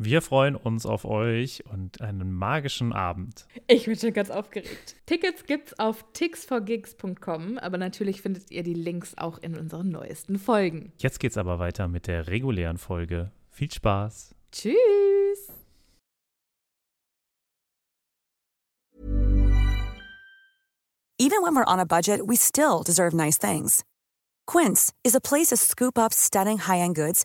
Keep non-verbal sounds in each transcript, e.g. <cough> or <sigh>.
Wir freuen uns auf euch und einen magischen Abend. Ich bin schon ganz aufgeregt. Tickets gibt's auf tixforgigs.com, aber natürlich findet ihr die Links auch in unseren neuesten Folgen. Jetzt geht's aber weiter mit der regulären Folge. Viel Spaß. Tschüss. Even when we're on a budget, we still deserve nice things. Quince is a place to scoop up stunning high-end goods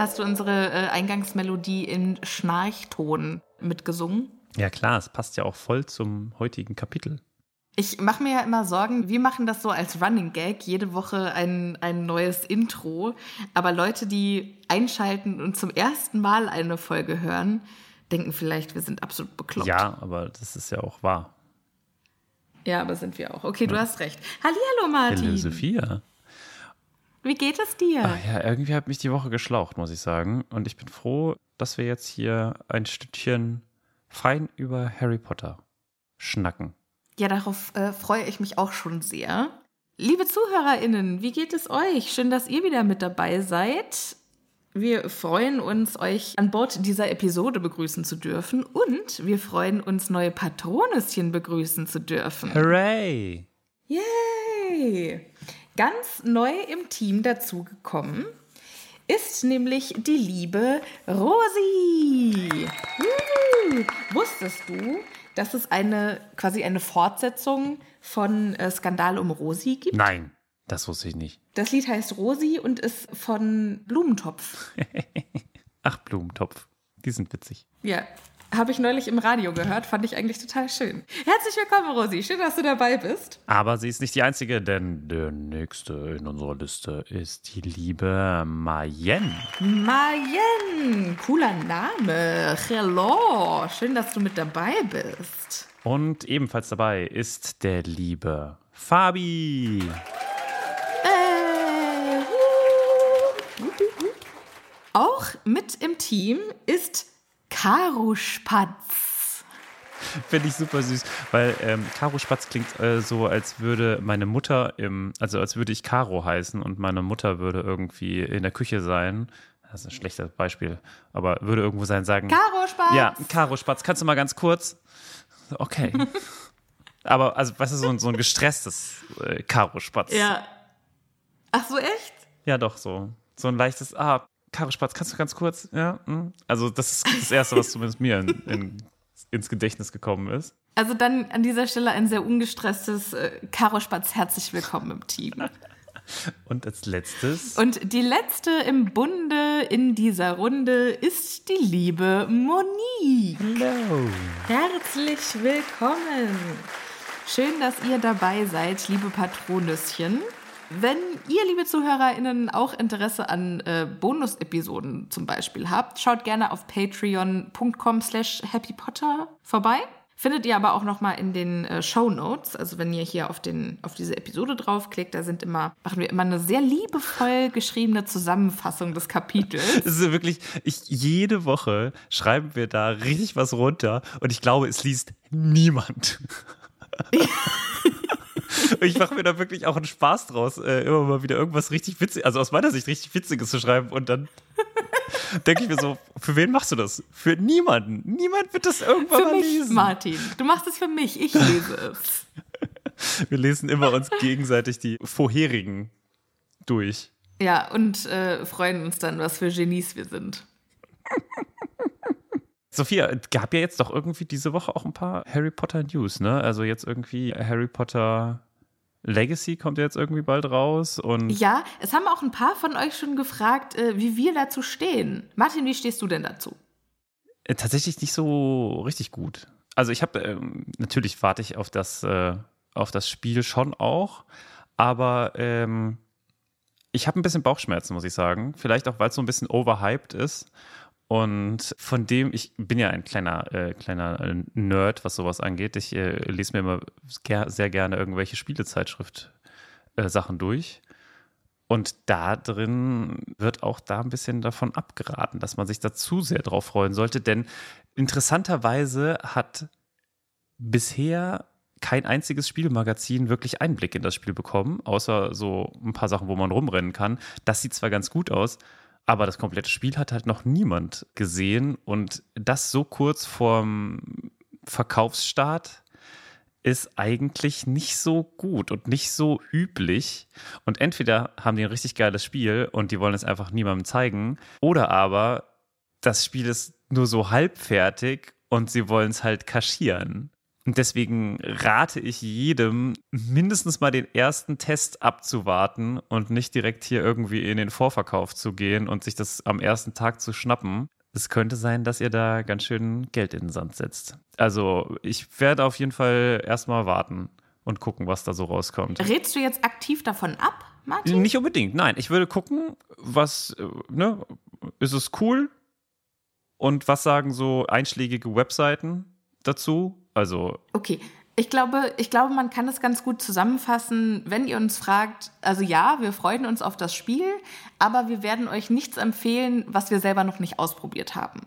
Hast du unsere äh, Eingangsmelodie in Schnarchton mitgesungen? Ja klar, es passt ja auch voll zum heutigen Kapitel. Ich mache mir ja immer Sorgen, wir machen das so als Running Gag, jede Woche ein, ein neues Intro. Aber Leute, die einschalten und zum ersten Mal eine Folge hören, denken vielleicht, wir sind absolut bekloppt. Ja, aber das ist ja auch wahr. Ja, aber sind wir auch. Okay, du hast recht. Hallihallo, Martin. Hallo Sophia. Wie geht es dir? Ach ja, irgendwie hat mich die Woche geschlaucht, muss ich sagen. Und ich bin froh, dass wir jetzt hier ein Stückchen fein über Harry Potter schnacken. Ja, darauf äh, freue ich mich auch schon sehr. Liebe ZuhörerInnen, wie geht es euch? Schön, dass ihr wieder mit dabei seid. Wir freuen uns, euch an Bord dieser Episode begrüßen zu dürfen und wir freuen uns, neue Patronüschen begrüßen zu dürfen. Hooray! Yay! Ganz neu im Team dazugekommen ist nämlich die liebe Rosi. Uh, wusstest du, dass es eine quasi eine Fortsetzung von äh, Skandal um Rosi gibt? Nein, das wusste ich nicht. Das Lied heißt Rosi und ist von Blumentopf. <laughs> Ach, Blumentopf. Die sind witzig. Ja, habe ich neulich im Radio gehört, fand ich eigentlich total schön. Herzlich willkommen, Rosi. Schön, dass du dabei bist. Aber sie ist nicht die einzige, denn der nächste in unserer Liste ist die liebe Mayen. Mayen, cooler Name. Hello, schön, dass du mit dabei bist. Und ebenfalls dabei ist der liebe Fabi. Äh, Auch mit im Team ist Karo Spatz. Finde ich super süß, weil ähm, Karo Spatz klingt äh, so, als würde meine Mutter im, also als würde ich Karo heißen und meine Mutter würde irgendwie in der Küche sein. Das ist ein schlechtes Beispiel, aber würde irgendwo sein, sagen. Karo Spatz. Ja, Karo Spatz, kannst du mal ganz kurz? Okay. <laughs> aber, also, weißt du, so ein, so ein gestresstes äh, Karo Spatz. Ja. Ach so, echt? Ja, doch, so. So ein leichtes, ah, Karo Spatz, kannst du ganz kurz? Ja. Hm. Also, das ist das Erste, was zumindest mir in, in, ins Gedächtnis gekommen ist. Also dann an dieser Stelle ein sehr ungestresstes äh, Karo Spatz, herzlich willkommen im Team. <laughs> Und als letztes. Und die letzte im Bunde in dieser Runde ist die liebe Monique. Hello. Herzlich willkommen. Schön, dass ihr dabei seid, liebe Patronüschen. Wenn ihr, liebe ZuhörerInnen, auch Interesse an äh, Bonus-Episoden zum Beispiel habt, schaut gerne auf patreon.com slash happypotter vorbei. Findet ihr aber auch nochmal in den äh, Show Notes. Also wenn ihr hier auf, den, auf diese Episode draufklickt, da sind immer, machen wir immer eine sehr liebevoll geschriebene Zusammenfassung des Kapitels. Es ist wirklich, ich, jede Woche schreiben wir da richtig was runter und ich glaube, es liest niemand. <laughs> <laughs> ich mache mir da wirklich auch einen Spaß draus, äh, immer mal wieder irgendwas richtig witziges, also aus meiner Sicht richtig witziges zu schreiben und dann denke ich mir so, für wen machst du das? Für niemanden. Niemand wird das irgendwann für mal mich, lesen. Martin. Du machst es für mich. Ich lese es. <laughs> Wir lesen immer uns gegenseitig die vorherigen durch. Ja, und äh, freuen uns dann, was für Genies wir sind. Sophia, gab ja jetzt doch irgendwie diese Woche auch ein paar Harry Potter News, ne? Also jetzt irgendwie Harry Potter Legacy kommt ja jetzt irgendwie bald raus und Ja, es haben auch ein paar von euch schon gefragt, äh, wie wir dazu stehen. Martin, wie stehst du denn dazu? Äh, tatsächlich nicht so richtig gut. Also ich habe ähm, natürlich warte ich auf das äh, auf das Spiel schon auch, aber ähm, ich habe ein bisschen Bauchschmerzen, muss ich sagen. Vielleicht auch, weil es so ein bisschen overhyped ist. Und von dem, ich bin ja ein kleiner, äh, kleiner äh, Nerd, was sowas angeht. Ich äh, lese mir immer ger sehr gerne irgendwelche Spielezeitschrift-Sachen durch. Und da drin wird auch da ein bisschen davon abgeraten, dass man sich da zu sehr drauf freuen sollte. Denn interessanterweise hat bisher kein einziges Spielmagazin wirklich Einblick in das Spiel bekommen, außer so ein paar Sachen, wo man rumrennen kann. Das sieht zwar ganz gut aus, aber das komplette Spiel hat halt noch niemand gesehen und das so kurz vorm Verkaufsstart ist eigentlich nicht so gut und nicht so üblich. Und entweder haben die ein richtig geiles Spiel und die wollen es einfach niemandem zeigen, oder aber das Spiel ist nur so halbfertig und sie wollen es halt kaschieren. Und deswegen rate ich jedem, mindestens mal den ersten Test abzuwarten und nicht direkt hier irgendwie in den Vorverkauf zu gehen und sich das am ersten Tag zu schnappen. Es könnte sein, dass ihr da ganz schön Geld in den Sand setzt. Also ich werde auf jeden Fall erstmal warten und gucken, was da so rauskommt. Redst du jetzt aktiv davon ab, Martin? Nicht unbedingt, nein. Ich würde gucken, was, äh, ne, ist es cool? Und was sagen so einschlägige Webseiten dazu? Also. Okay. Ich glaube, ich glaube, man kann es ganz gut zusammenfassen, wenn ihr uns fragt, also ja, wir freuen uns auf das Spiel, aber wir werden euch nichts empfehlen, was wir selber noch nicht ausprobiert haben.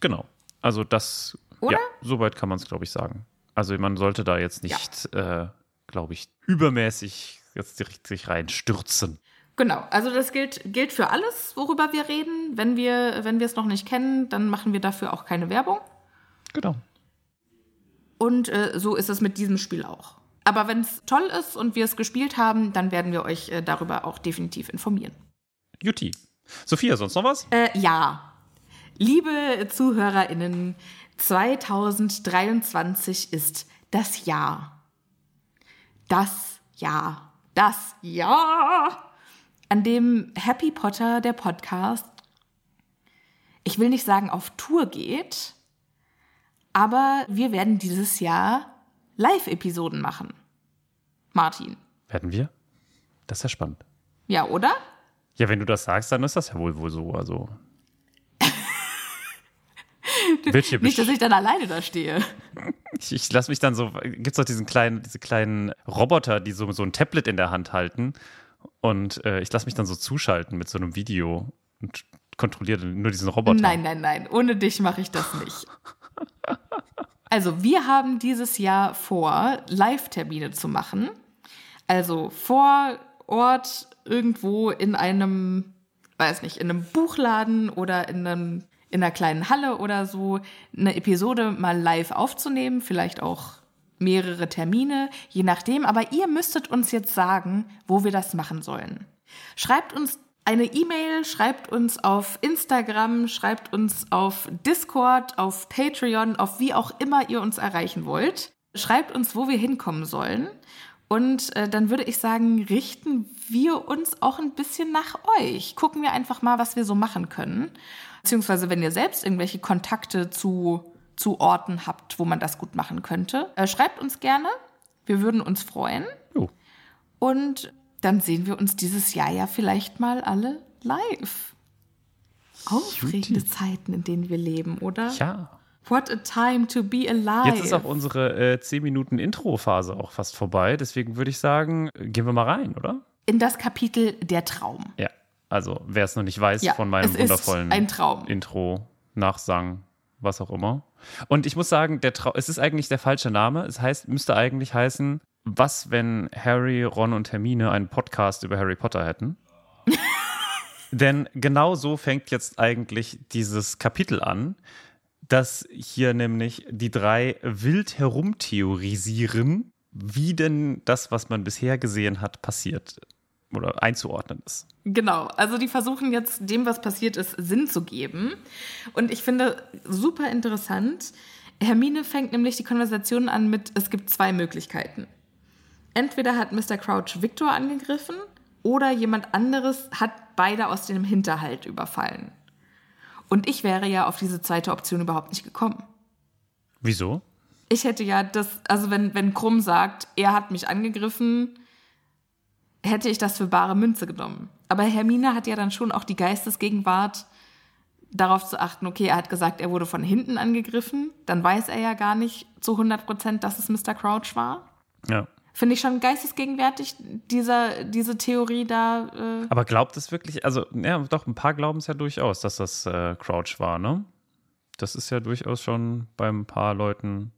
Genau. Also das, Oder? ja, soweit kann man es, glaube ich, sagen. Also man sollte da jetzt nicht, äh, glaube ich, übermäßig jetzt direkt sich reinstürzen. Genau, also das gilt, gilt für alles, worüber wir reden. Wenn wir, wenn wir es noch nicht kennen, dann machen wir dafür auch keine Werbung. Genau. Und äh, so ist es mit diesem Spiel auch. Aber wenn es toll ist und wir es gespielt haben, dann werden wir euch äh, darüber auch definitiv informieren. Juti. Sophia, sonst noch was? Äh, ja. Liebe ZuhörerInnen, 2023 ist das Jahr. Das Jahr. Das Jahr, an dem Happy Potter, der Podcast, ich will nicht sagen auf Tour geht, aber wir werden dieses Jahr Live-Episoden machen. Martin. Werden wir? Das ist ja spannend. Ja, oder? Ja, wenn du das sagst, dann ist das ja wohl wohl so. Also. <laughs> Nicht, dass ich dann alleine da stehe. <laughs> Ich, ich lasse mich dann so. Gibt es doch diesen kleinen, diese kleinen Roboter, die so, so ein Tablet in der Hand halten. Und äh, ich lasse mich dann so zuschalten mit so einem Video und kontrolliere nur diesen Roboter. Nein, nein, nein. Ohne dich mache ich das nicht. <laughs> Also, wir haben dieses Jahr vor, Live-Termine zu machen. Also vor Ort irgendwo in einem, weiß nicht, in einem Buchladen oder in einem in einer kleinen Halle oder so eine Episode mal live aufzunehmen, vielleicht auch mehrere Termine, je nachdem. Aber ihr müsstet uns jetzt sagen, wo wir das machen sollen. Schreibt uns eine E-Mail, schreibt uns auf Instagram, schreibt uns auf Discord, auf Patreon, auf wie auch immer ihr uns erreichen wollt. Schreibt uns, wo wir hinkommen sollen. Und äh, dann würde ich sagen, richten wir uns auch ein bisschen nach euch. Gucken wir einfach mal, was wir so machen können. Beziehungsweise, wenn ihr selbst irgendwelche Kontakte zu, zu Orten habt, wo man das gut machen könnte, äh, schreibt uns gerne. Wir würden uns freuen. Oh. Und dann sehen wir uns dieses Jahr ja vielleicht mal alle live. Aufregende Zeiten, in denen wir leben, oder? Ja. What a time to be alive. Jetzt ist auch unsere äh, 10 Minuten Intro-Phase auch fast vorbei. Deswegen würde ich sagen, gehen wir mal rein, oder? In das Kapitel Der Traum. Ja. Also, wer es noch nicht weiß Ja, von meinem wundervollen ein Traum. Intro, Nachsang, was auch immer. Und ich muss sagen, der Trau es ist eigentlich der falsche Name. Es heißt, müsste eigentlich heißen, was, wenn Harry, Ron und Hermine einen Podcast über Harry Potter hätten? <laughs> Denn genau so fängt jetzt eigentlich dieses Kapitel an, dass hier nämlich die drei wild herumtheorisieren, wie denn das, was man bisher gesehen hat, passiert oder einzuordnen ist. Genau, also die versuchen jetzt dem, was passiert ist, Sinn zu geben. Und ich finde super interessant. Hermine fängt nämlich die Konversation an mit, es gibt zwei Möglichkeiten. Entweder hat Mr. Crouch Victor angegriffen oder jemand anderes hat beide aus dem Hinterhalt überfallen. Und ich wäre ja auf diese zweite Option überhaupt nicht gekommen. Wieso? Ich hätte ja das, also wenn, wenn Krumm sagt, er hat mich angegriffen, hätte ich das für bare Münze genommen. Aber Hermine hat ja dann schon auch die Geistesgegenwart, darauf zu achten, okay, er hat gesagt, er wurde von hinten angegriffen, dann weiß er ja gar nicht zu 100 Prozent, dass es Mr. Crouch war. Ja. Finde ich schon geistesgegenwärtig, dieser, diese Theorie da. Äh, Aber glaubt es wirklich, also, ja, doch, ein paar glauben es ja durchaus, dass das äh, Crouch war, ne? Das ist ja durchaus schon bei ein paar Leuten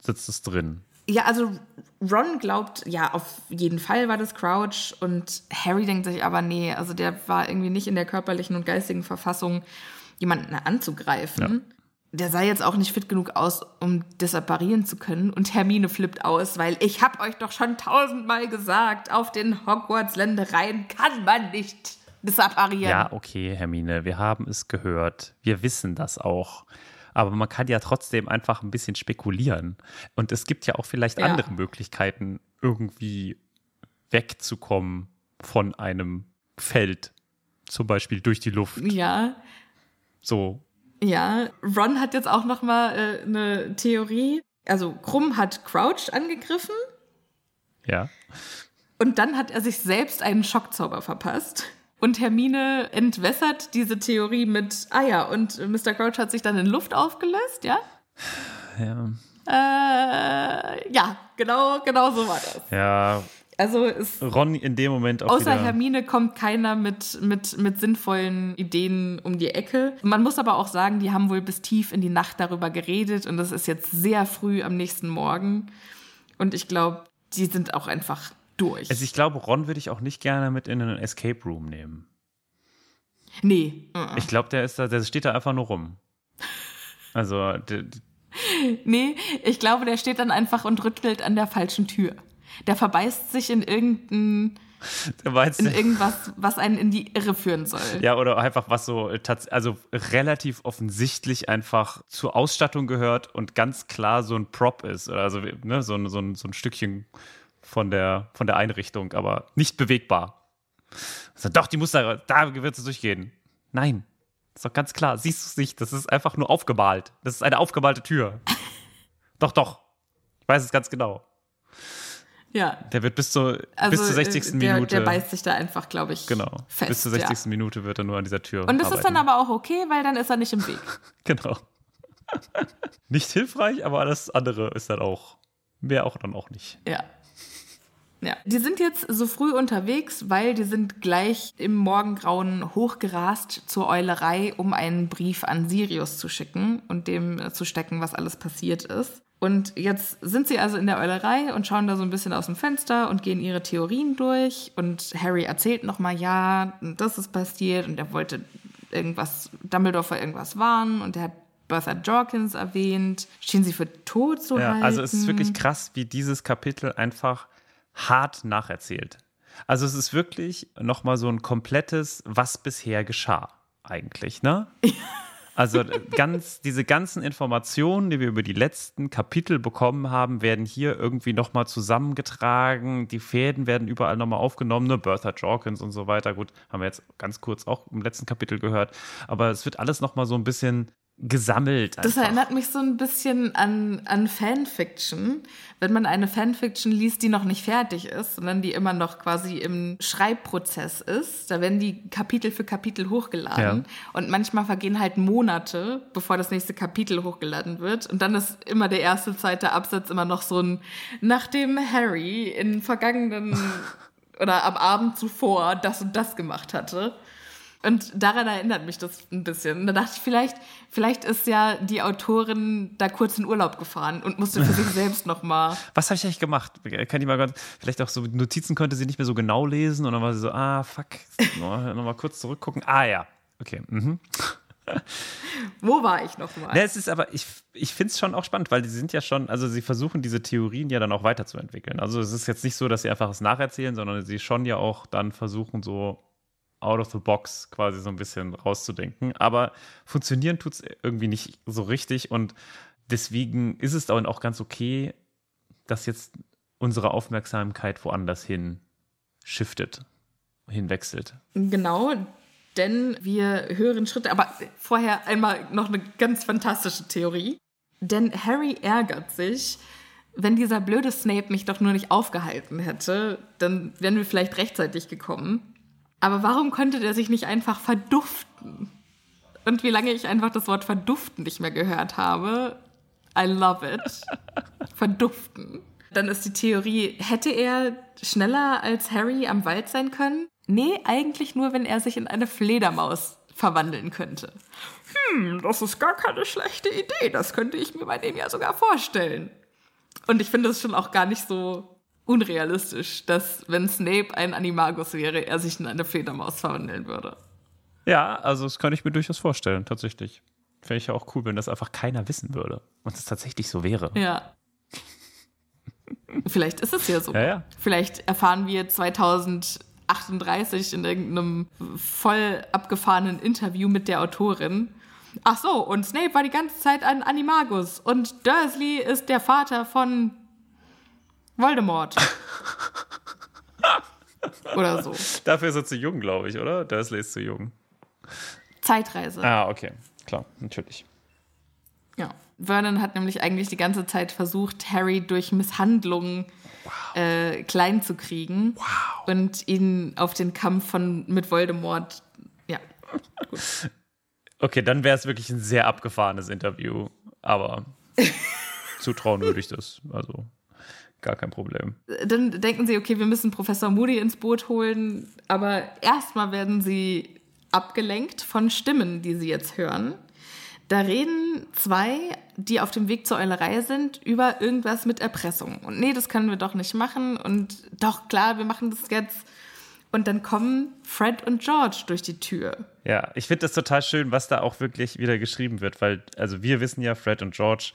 sitzt es drin. ja, also Ron glaubt, ja, auf jeden Fall war das Crouch und Harry denkt sich aber, nee, also der war irgendwie nicht in der körperlichen und geistigen Verfassung, jemanden anzugreifen. Der sah jetzt auch nicht fit genug aus, um disapparieren zu können. Und Hermine flippt aus, weil ich hab euch doch schon tausendmal gesagt, auf den Hogwarts-Ländereien kann man nicht disapparieren. Ja, okay, Hermine, wir haben es gehört. Wir wissen das auch. Aber man kann ja trotzdem einfach ein bisschen spekulieren. Und es gibt ja auch vielleicht Ja. andere Möglichkeiten, irgendwie wegzukommen von einem Feld. Zum Beispiel durch die Luft. Ja, So. Ja, Ron hat jetzt auch noch mal äh, eine Theorie. Also Krumm hat Crouch angegriffen Ja. und dann hat er sich selbst einen Schockzauber verpasst. Und Hermine entwässert diese Theorie mit, ah ja, und Mr. Crouch hat sich dann in Luft aufgelöst, ja? Ja. Äh, ja, genau, genau so war das. Ja. Also es, Ron in dem Moment auch außer. Hermine kommt keiner mit, mit, mit sinnvollen Ideen um die Ecke. Man muss aber auch sagen, die haben wohl bis tief in die Nacht darüber geredet und das ist jetzt sehr früh am nächsten Morgen. Und ich glaube, die sind auch einfach durch. Also ich glaube, Ron würde ich auch nicht gerne mit in einen Escape Room nehmen. nee. uh-uh. Ich glaube, der ist da, der steht da einfach nur rum. Also, der, Nee, ich glaube, der steht dann einfach und rüttelt an der falschen Tür. Der verbeißt sich in irgendein in irgendwas, was einen in die Irre führen soll. Ja, oder einfach was so also relativ offensichtlich einfach zur Ausstattung gehört und ganz klar so ein Prop ist. Also ne, so, ein, so, ein, so ein Stückchen von der, von der Einrichtung, aber nicht bewegbar. Also, doch, die muss da, da wird es durchgehen. Nein, ist doch ganz klar. Siehst du es nicht? Das ist einfach nur aufgemalt. Das ist eine aufgemalte Tür. <laughs> doch, doch. Ich weiß es ganz genau. Ja. Der wird bis zur, also, bis zur 60. Äh, der, Minute. Der beißt sich da einfach, glaube ich. Genau. Fest, bis zur 60. Ja. Minute wird er nur an dieser Tür. Und das arbeiten. ist dann aber auch okay, weil dann ist er nicht im Weg. <laughs> genau. <laughs> nicht hilfreich, aber alles andere ist dann auch. Mehr auch dann auch nicht. Ja. Ja, die sind jetzt so früh unterwegs, weil die sind gleich im Morgengrauen hochgerast zur Eulerei, um einen Brief an Sirius zu schicken und dem zu stecken, was alles passiert ist. Und jetzt sind sie also in der Eulerei und schauen da so ein bisschen aus dem Fenster und gehen ihre Theorien durch. Und Harry erzählt nochmal, ja, das ist passiert und er wollte irgendwas, Dumbledore vor irgendwas warnen und er hat Bertha Jorkins erwähnt, schien sie für tot zu ja, halten. Also es ist wirklich krass, wie dieses Kapitel einfach hart nacherzählt. Also es ist wirklich nochmal so ein komplettes, was bisher geschah eigentlich, ne? <laughs> Also ganz, diese ganzen Informationen, die wir über die letzten Kapitel bekommen haben, werden hier irgendwie nochmal zusammengetragen. Die Fäden werden überall nochmal aufgenommen, ne? Bertha Jorkins und so weiter. Gut, haben wir jetzt ganz kurz auch im letzten Kapitel gehört. Aber es wird alles nochmal so ein bisschen gesammelt. Einfach. Das erinnert mich so ein bisschen an, an Fanfiction. Wenn man eine Fanfiction liest, die noch nicht fertig ist, sondern die immer noch quasi im Schreibprozess ist, da werden die Kapitel für Kapitel hochgeladen. Ja. Und manchmal vergehen halt Monate, bevor das nächste Kapitel hochgeladen wird. Und dann ist immer der erste zweite Absatz immer noch so ein, nachdem Harry in vergangenen <laughs> oder am Abend zuvor das und das gemacht hatte. Und daran erinnert mich das ein bisschen. Da dachte ich, vielleicht, vielleicht ist ja die Autorin da kurz in Urlaub gefahren und musste für sich <laughs> selbst nochmal. Was habe ich eigentlich gemacht? Kann ich mal ganz, vielleicht auch so Notizen konnte sie nicht mehr so genau lesen und dann war sie so, ah, fuck, nochmal noch kurz zurückgucken. Ah ja, okay. Mhm. <laughs> Wo war ich nochmal? Ne, es ist aber, ich, ich finde es schon auch spannend, weil die sind ja schon, also sie versuchen diese Theorien ja dann auch weiterzuentwickeln. Also es ist jetzt nicht so, dass sie einfach es nacherzählen, sondern sie schon ja auch dann versuchen, so out of the box quasi so ein bisschen rauszudenken. Aber funktionieren tut es irgendwie nicht so richtig und deswegen ist es dann auch ganz okay, dass jetzt unsere Aufmerksamkeit woanders hin shiftet, hinwechselt. Genau, denn wir hören Schritte, aber vorher einmal noch eine ganz fantastische Theorie. Denn Harry ärgert sich, wenn dieser blöde Snape mich doch nur nicht aufgehalten hätte, dann wären wir vielleicht rechtzeitig gekommen. Aber warum konnte der sich nicht einfach verduften? Und wie lange ich einfach das Wort verduften nicht mehr gehört habe, I love it. <laughs> Verduften. Dann ist die Theorie, hätte er schneller als Harry am Wald sein können? Nee, eigentlich nur, wenn er sich in eine Fledermaus verwandeln könnte. Hm, das ist gar keine schlechte Idee. Das könnte ich mir bei dem ja sogar vorstellen. Und ich finde es schon auch gar nicht so unrealistisch, dass wenn Snape ein Animagus wäre, er sich in eine Fledermaus verwandeln würde. Ja, also das kann ich mir durchaus vorstellen, tatsächlich. Fände ich ja auch cool, wenn das einfach keiner wissen würde und es tatsächlich so wäre. Ja. <laughs> Vielleicht ist es ja so. Ja, ja. Vielleicht erfahren wir 2038 in irgendeinem voll abgefahrenen Interview mit der Autorin. Ach so, und Snape war die ganze Zeit ein Animagus und Dursley ist der Vater von Voldemort. <laughs> oder so. Dafür ist er zu jung, glaube ich, oder? Dursley ist zu jung. Zeitreise. Ah, okay. Klar, natürlich. Ja. Vernon hat nämlich eigentlich die ganze Zeit versucht, Harry durch Misshandlungen wow. äh, klein zu kriegen. Wow. Und ihn auf den Kampf von, mit Voldemort. Ja. Gut. <laughs> Okay, dann wäre es wirklich ein sehr abgefahrenes Interview. Aber <laughs> zutrauen würde ich das. Also. Gar kein Problem. Dann denken sie, okay, wir müssen Professor Moody ins Boot holen, aber erstmal werden sie abgelenkt von Stimmen, die sie jetzt hören. Da reden zwei, die auf dem Weg zur Eulerei sind, über irgendwas mit Erpressung. Und nee, das können wir doch nicht machen. Und doch, klar, wir machen das jetzt. Und dann kommen Fred und George durch die Tür. Ja, ich finde das total schön, was da auch wirklich wieder geschrieben wird, weil, also wir wissen ja, Fred und George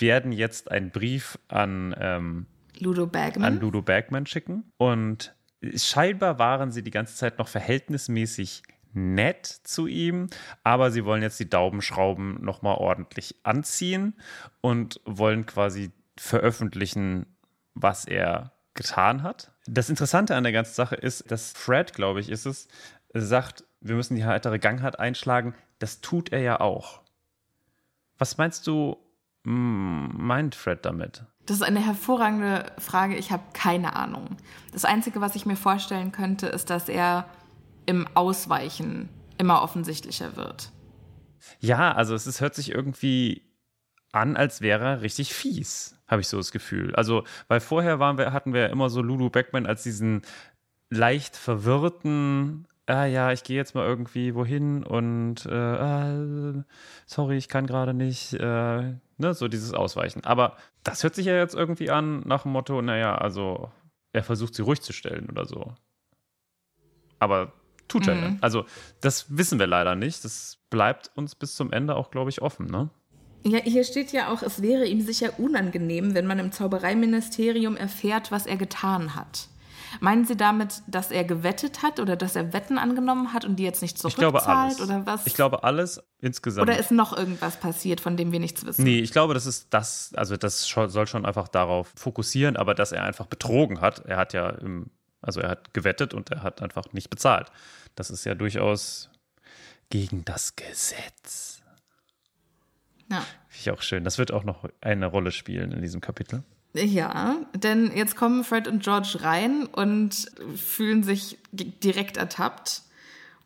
werden jetzt einen Brief an, ähm, Ludo Bagman. an Ludo Bagman schicken und scheinbar waren sie die ganze Zeit noch verhältnismäßig nett zu ihm, aber sie wollen jetzt die Daumenschrauben nochmal ordentlich anziehen und wollen quasi veröffentlichen, was er getan hat. Das Interessante an der ganzen Sache ist, dass Fred, glaube ich, ist es, sagt, wir müssen die heitere Gangart einschlagen. Das tut er ja auch. Was meinst du, meint Fred damit? Das ist eine hervorragende Frage. Ich habe keine Ahnung. Das Einzige, was ich mir vorstellen könnte, ist, dass er im Ausweichen immer offensichtlicher wird. Ja, also es ist, hört sich irgendwie an, als wäre er richtig fies, habe ich so das Gefühl. Also, weil vorher waren wir, hatten wir immer so Lulu Beckman als diesen leicht verwirrten, ah ja, ich gehe jetzt mal irgendwie wohin und äh, ah, sorry, ich kann gerade nicht, äh, ne, so dieses Ausweichen. Aber das hört sich ja jetzt irgendwie an nach dem Motto, naja, also er versucht sie ruhig zu stellen oder so. Aber tut er mhm. Also das wissen wir leider nicht. Das bleibt uns bis zum Ende auch, glaube ich, offen, ne? Ja, hier steht ja auch, es wäre ihm sicher unangenehm, wenn man im Zaubereiministerium erfährt, was er getan hat. Meinen Sie damit, dass er gewettet hat oder dass er Wetten angenommen hat und die jetzt nicht zurückzahlt ich glaube alles. oder was? Ich glaube alles insgesamt. Oder ist noch irgendwas passiert, von dem wir nichts wissen? Nee, ich glaube, das ist das, also das soll schon einfach darauf fokussieren, aber dass er einfach betrogen hat. Er hat ja im, also er hat gewettet und er hat einfach nicht bezahlt. Das ist ja durchaus gegen das Gesetz. Ja. Finde ich auch schön. Das wird auch noch eine Rolle spielen in diesem Kapitel. Ja, denn jetzt kommen Fred und George rein und fühlen sich direkt ertappt.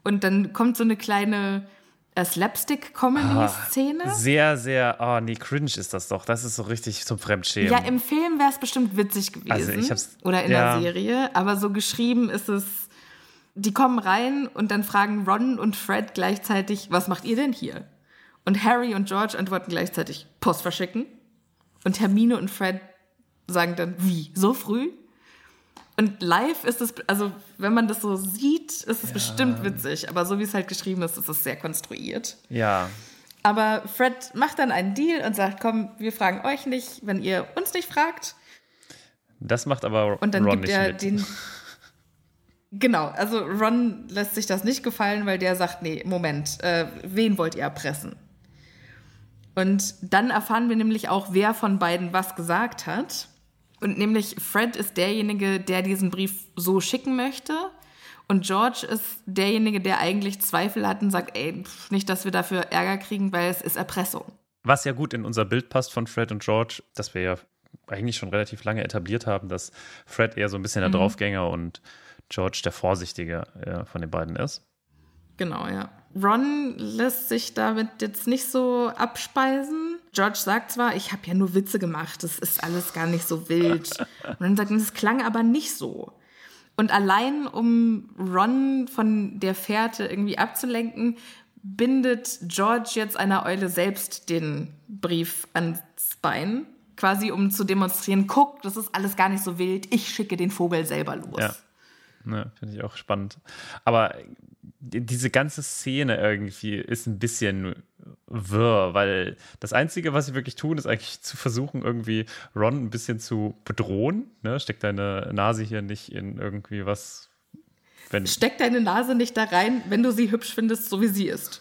Und dann kommt so eine kleine äh, Slapstick-Comedy-Szene. Ah, sehr, sehr, oh nee, cringe ist das doch. Das ist so richtig zum Fremdschämen. Ja, im Film wäre es bestimmt witzig gewesen. Also ich hab's, Oder in ja. der Serie. Aber so geschrieben ist es, die kommen rein und dann fragen Ron und Fred gleichzeitig, was macht ihr denn hier? Und Harry und George antworten gleichzeitig, Post verschicken. Und Hermine und Fred sagen dann, wie, so früh? Und live ist es, also wenn man das so sieht, ist es ja. bestimmt witzig. Aber so wie es halt geschrieben ist, ist es sehr konstruiert. Ja. Aber Fred macht dann einen Deal und sagt, komm, wir fragen euch nicht, wenn ihr uns nicht fragt. Das macht aber und dann Ron gibt er den. Genau, also Ron lässt sich das nicht gefallen, weil der sagt, nee, Moment, äh, wen wollt ihr erpressen? Und dann erfahren wir nämlich auch, wer von beiden was gesagt hat. Und nämlich Fred ist derjenige, der diesen Brief so schicken möchte. Und George ist derjenige, der eigentlich Zweifel hat und sagt, ey, nicht, dass wir dafür Ärger kriegen, weil es ist Erpressung. Was ja gut in unser Bild passt von Fred und George, dass wir ja eigentlich schon relativ lange etabliert haben, dass Fred eher so ein bisschen der mhm. Draufgänger und George der Vorsichtige äh, von den beiden ist. Genau, ja. Ron lässt sich damit jetzt nicht so abspeisen. George sagt zwar, ich habe ja nur Witze gemacht, das ist alles gar nicht so wild. <laughs> Und dann sagt es klang aber nicht so. Und allein, um Ron von der Fährte irgendwie abzulenken, bindet George jetzt einer Eule selbst den Brief ans Bein. Quasi um zu demonstrieren, guck, das ist alles gar nicht so wild, ich schicke den Vogel selber los. Ja. Ne, Finde ich auch spannend. Aber diese ganze Szene irgendwie ist ein bisschen wirr, weil das Einzige, was sie wirklich tun, ist eigentlich zu versuchen, irgendwie Ron ein bisschen zu bedrohen. Ne? Steck deine Nase hier nicht in irgendwie was. Wenn Steck deine Nase nicht da rein, wenn du sie hübsch findest, so wie sie ist.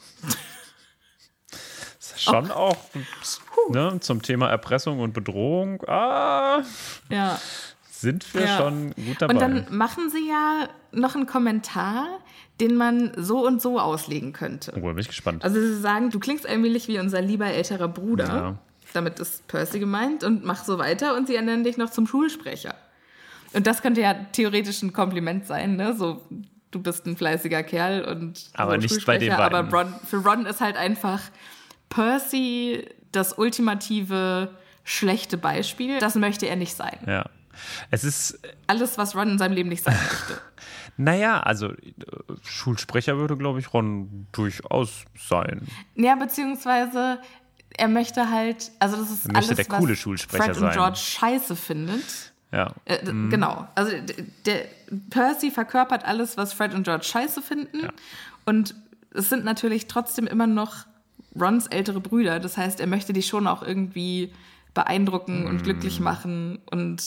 Schon auch, auch ne, zum Thema Erpressung und Bedrohung. Ah. Ja sind wir ja. schon gut dabei. Und dann machen sie ja noch einen Kommentar, den man so und so auslegen könnte. Oh, bin ich gespannt. Also sie sagen, du klingst allmählich wie unser lieber älterer Bruder. Ja. Damit ist Percy gemeint und mach so weiter und sie ernnennen dich noch zum Schulsprecher. Und das könnte ja theoretisch ein Kompliment sein, ne? So, du bist ein fleißiger Kerl und aber so nicht bei den beiden. Aber Ron, für Ron ist halt einfach Percy das ultimative schlechte Beispiel. Das möchte er nicht sein. Ja. Es ist. Alles, was Ron in seinem Leben nicht sein möchte. <laughs> naja, also Schulsprecher würde, glaube ich, Ron durchaus sein. Ja, beziehungsweise er möchte halt, also das ist er möchte alles, der coole Schulsprecher Fred sein. und George scheiße findet. Ja. Äh, mhm. Genau. Also der Percy verkörpert alles, was Fred und George scheiße finden. Ja. Und es sind natürlich trotzdem immer noch Rons ältere Brüder. Das heißt, er möchte die schon auch irgendwie beeindrucken und glücklich mhm. machen und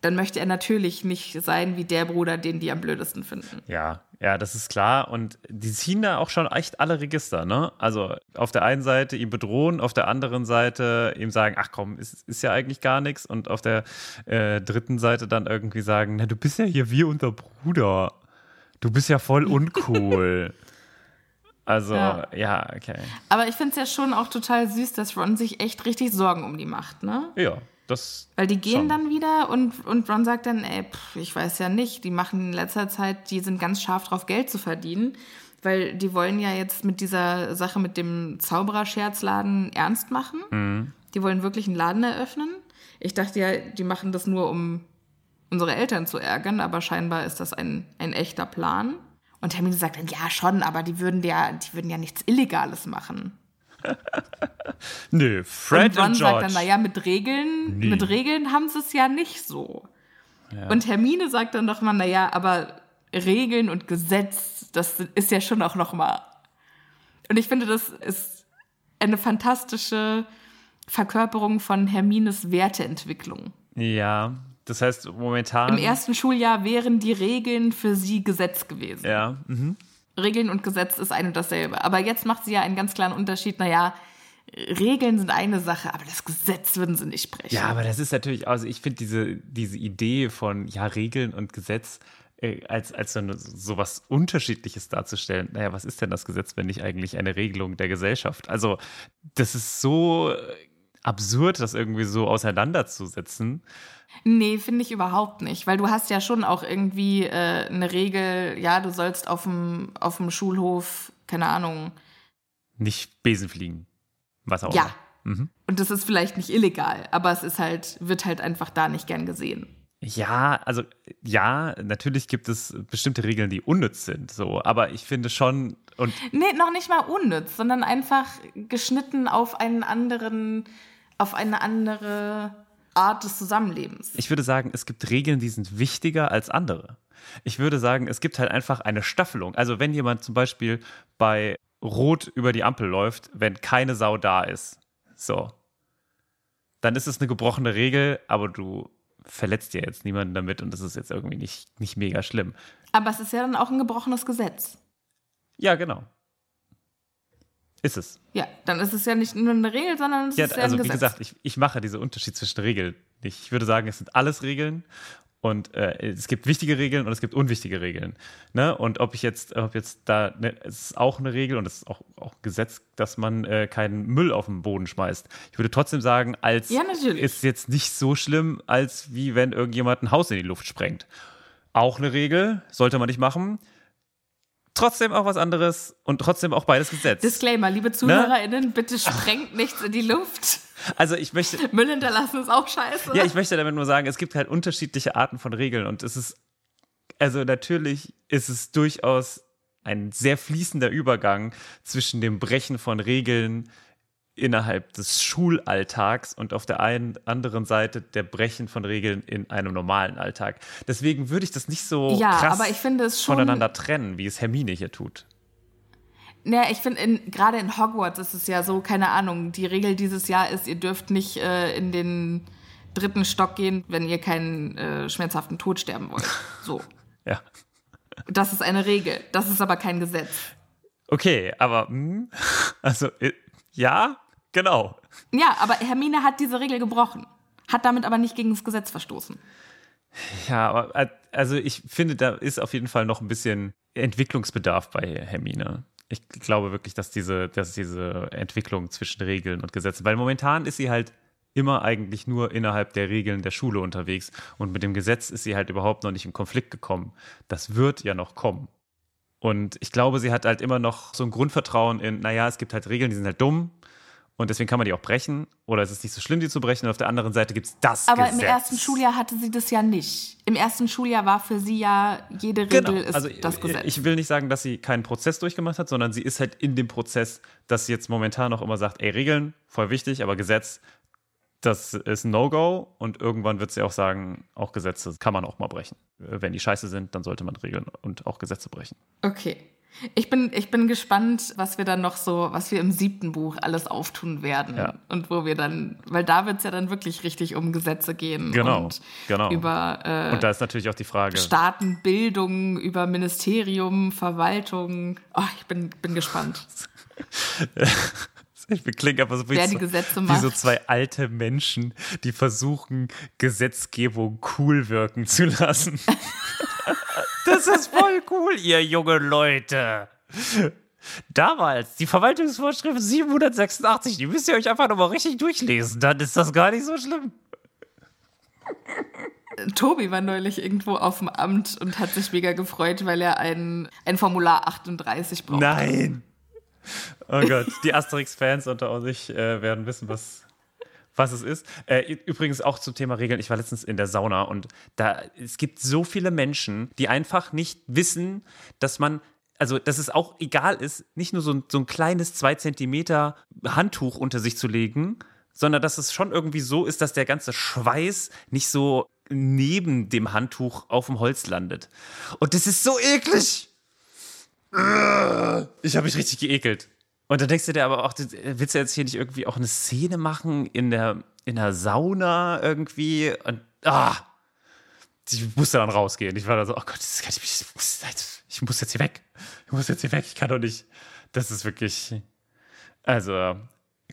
dann möchte er natürlich nicht sein wie der Bruder, den die am blödesten finden. Ja, ja, das ist klar. Und die ziehen da auch schon echt alle Register, ne? Also auf der einen Seite ihn bedrohen, auf der anderen Seite ihm sagen, ach komm, ist, ist ja eigentlich gar nichts. Und auf der äh, dritten Seite dann irgendwie sagen, na, du bist ja hier wie unser Bruder. Du bist ja voll uncool. <laughs> Also, ja. ja, okay. Aber ich finde es ja schon auch total süß, dass Ron sich echt richtig Sorgen um die macht, ne? Ja, das. Weil die gehen schon. dann wieder und, und Ron sagt dann, ey, pff, ich weiß ja nicht, die machen in letzter Zeit, die sind ganz scharf drauf, Geld zu verdienen. Weil die wollen ja jetzt mit dieser Sache mit dem Zaubererscherzladen ernst machen. Mhm. Die wollen wirklich einen Laden eröffnen. Ich dachte ja, die machen das nur, um unsere Eltern zu ärgern, aber scheinbar ist das ein, ein echter Plan. Und Hermine sagt dann, ja schon, aber die würden ja, die würden ja nichts Illegales machen. <laughs> Nö, Fred und, Ron und George. sagt dann, naja, mit Regeln, nee. mit Regeln haben sie es ja nicht so. Ja. Und Hermine sagt dann doch mal, naja, aber Regeln und Gesetz, das ist ja schon auch noch mal. Und ich finde, das ist eine fantastische Verkörperung von Hermines Werteentwicklung. Ja, das heißt, momentan. Im ersten Schuljahr wären die Regeln für sie Gesetz gewesen. Ja. Mhm. Regeln und Gesetz ist ein und dasselbe. Aber jetzt macht sie ja einen ganz klaren Unterschied. Naja, Regeln sind eine Sache, aber das Gesetz würden sie nicht brechen. Ja, aber das ist natürlich, also ich finde diese, diese Idee von, ja, Regeln und Gesetz äh, als, als so, eine, so was Unterschiedliches darzustellen. Naja, was ist denn das Gesetz, wenn nicht eigentlich eine Regelung der Gesellschaft? Also, das ist so absurd, das irgendwie so auseinanderzusetzen. Nee, finde ich überhaupt nicht, weil du hast ja schon auch irgendwie äh, eine Regel, ja, du sollst auf dem, auf dem Schulhof, keine Ahnung. Nicht Besen fliegen. Was auch Ja. Mhm. Und das ist vielleicht nicht illegal, aber es ist halt, wird halt einfach da nicht gern gesehen. Ja, also ja, natürlich gibt es bestimmte Regeln, die unnütz sind, so, aber ich finde schon und Nee, noch nicht mal unnütz, sondern einfach geschnitten auf einen anderen auf eine andere Art des Zusammenlebens. Ich würde sagen, es gibt Regeln, die sind wichtiger als andere. Ich würde sagen, es gibt halt einfach eine Staffelung. Also wenn jemand zum Beispiel bei Rot über die Ampel läuft, wenn keine Sau da ist, so, dann ist es eine gebrochene Regel, aber du verletzt ja jetzt niemanden damit und das ist jetzt irgendwie nicht, nicht mega schlimm. Aber es ist ja dann auch ein gebrochenes Gesetz. Ja, genau. Ist es. Ja, dann ist es ja nicht nur eine Regel, sondern es ja, ist ja also ein Gesetz. wie gesagt, ich, ich mache diesen Unterschied zwischen Regeln nicht. Ich würde sagen, es sind alles Regeln und äh, es gibt wichtige Regeln und es gibt unwichtige Regeln. Ne? Und ob ich jetzt, ob jetzt da, ne, es ist auch eine Regel und es ist auch, auch Gesetz, dass man äh, keinen Müll auf den Boden schmeißt. Ich würde trotzdem sagen, als ja, ist jetzt nicht so schlimm, als wie wenn irgendjemand ein Haus in die Luft sprengt. Auch eine Regel, sollte man nicht machen trotzdem auch was anderes und trotzdem auch beides Gesetz. Disclaimer, liebe ne? ZuhörerInnen, ne? bitte sprengt nichts in die Luft. Also ich möchte. Müll hinterlassen ist auch scheiße. Ja, ich möchte damit nur sagen, es gibt halt unterschiedliche Arten von Regeln und es ist, also natürlich ist es durchaus ein sehr fließender Übergang zwischen dem Brechen von Regeln, innerhalb des Schulalltags und auf der einen anderen Seite der Brechen von Regeln in einem normalen Alltag. Deswegen würde ich das nicht so ja, krass schon, voneinander trennen, wie es Hermine hier tut. Naja, ich finde, gerade in Hogwarts ist es ja so, keine Ahnung, die Regel dieses Jahr ist, ihr dürft nicht äh, in den dritten Stock gehen, wenn ihr keinen äh, schmerzhaften Tod sterben wollt. So. <laughs> ja. Das ist eine Regel. Das ist aber kein Gesetz. Okay, aber mh, hm, <laughs> also äh, ja, Genau. Ja, aber Hermine hat diese Regel gebrochen, hat damit aber nicht gegen das Gesetz verstoßen. Ja, aber äh, also ich finde, da ist auf jeden Fall noch ein bisschen Entwicklungsbedarf bei Hermine. Ich glaube wirklich, dass diese, dass diese Entwicklung zwischen Regeln und Gesetzen, weil momentan ist sie halt immer eigentlich nur innerhalb der Regeln der Schule unterwegs und mit dem Gesetz ist sie halt überhaupt noch nicht in Konflikt gekommen. Das wird ja noch kommen. Und ich glaube, sie hat halt immer noch so ein Grundvertrauen in, naja, es gibt halt Regeln, die sind halt dumm, und deswegen kann man die auch brechen. Oder es ist nicht so schlimm, die zu brechen. Und auf der anderen Seite gibt es das Aber Gesetz. im ersten Schuljahr hatte sie das ja nicht. Im ersten Schuljahr war für sie ja jede Regel genau. ist also, das Gesetz. Ich will nicht sagen, dass sie keinen Prozess durchgemacht hat, sondern sie ist halt in dem Prozess, dass sie jetzt momentan noch immer sagt, ey, Regeln, voll wichtig, aber Gesetz, das ist ein No-Go. Und irgendwann wird sie auch sagen, auch Gesetze kann man auch mal brechen. Wenn die scheiße sind, dann sollte man Regeln und auch Gesetze brechen. Okay. Ich bin, ich bin gespannt, was wir dann noch so, was wir im siebten Buch alles auftun werden. Ja. Und wo wir dann, weil da wird es ja dann wirklich richtig um Gesetze gehen. Genau, Und genau. über äh, Und da ist natürlich auch die Frage. Staatenbildung, über Ministerium, Verwaltung. Oh, ich bin, bin gespannt. <laughs> Ich klinge aber so wie, so, wie so zwei alte Menschen, die versuchen, Gesetzgebung cool wirken zu lassen. <laughs> das ist voll cool, ihr junge Leute. Damals, die Verwaltungsvorschrift 786, die müsst ihr euch einfach nochmal richtig durchlesen, dann ist das gar nicht so schlimm. Tobi war neulich irgendwo auf dem Amt und hat sich mega gefreut, weil er ein, ein Formular 38 braucht. Nein. Oh Gott, die Asterix-Fans unter sich äh, werden wissen, was, was es ist. Äh, übrigens auch zum Thema Regeln. Ich war letztens in der Sauna und da es gibt so viele Menschen, die einfach nicht wissen, dass man also, dass es auch egal ist, nicht nur so ein, so ein kleines zwei Zentimeter Handtuch unter sich zu legen, sondern dass es schon irgendwie so ist, dass der ganze Schweiß nicht so neben dem Handtuch auf dem Holz landet. Und das ist so eklig. Ich habe mich richtig geekelt. Und dann denkst du dir aber auch, das- willst du jetzt hier nicht irgendwie auch eine Szene machen in der, in der Sauna irgendwie? Und ah, ich musste dann rausgehen. Ich war da so, oh Gott, das kann ich, ich, muss, ich muss jetzt hier weg. Ich muss jetzt hier weg. Ich kann doch nicht. Das ist wirklich, also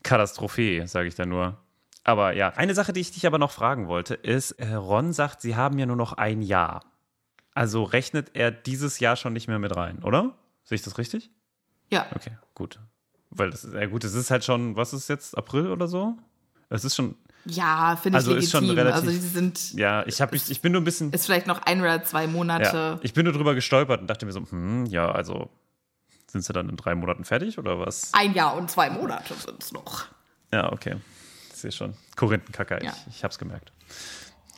Katastrophe, sage ich da nur. Aber ja, eine Sache, die ich dich aber noch fragen wollte, ist, äh, Ron sagt, sie haben ja nur noch ein Jahr. Also rechnet er dieses Jahr schon nicht mehr mit rein, oder? Sehe ich das richtig? Ja, Okay, gut. Weil das ist, ja gut, es ist halt schon, was ist jetzt, April oder so? Es ist schon, ja finde ich Also ist schon legitim. relativ- also die sind, ja, ich habe mich, ich bin nur ein bisschen, ist vielleicht noch ein oder zwei Monate. ja, ich bin nur drüber gestolpert und dachte mir so, hm, ja, also sind sie dann in drei Monaten fertig oder was? Ein Jahr und zwei Monate sind es noch. Ja, okay. Ich sehe schon. Korinthenkacker, Ja. ich, ich hab's gemerkt.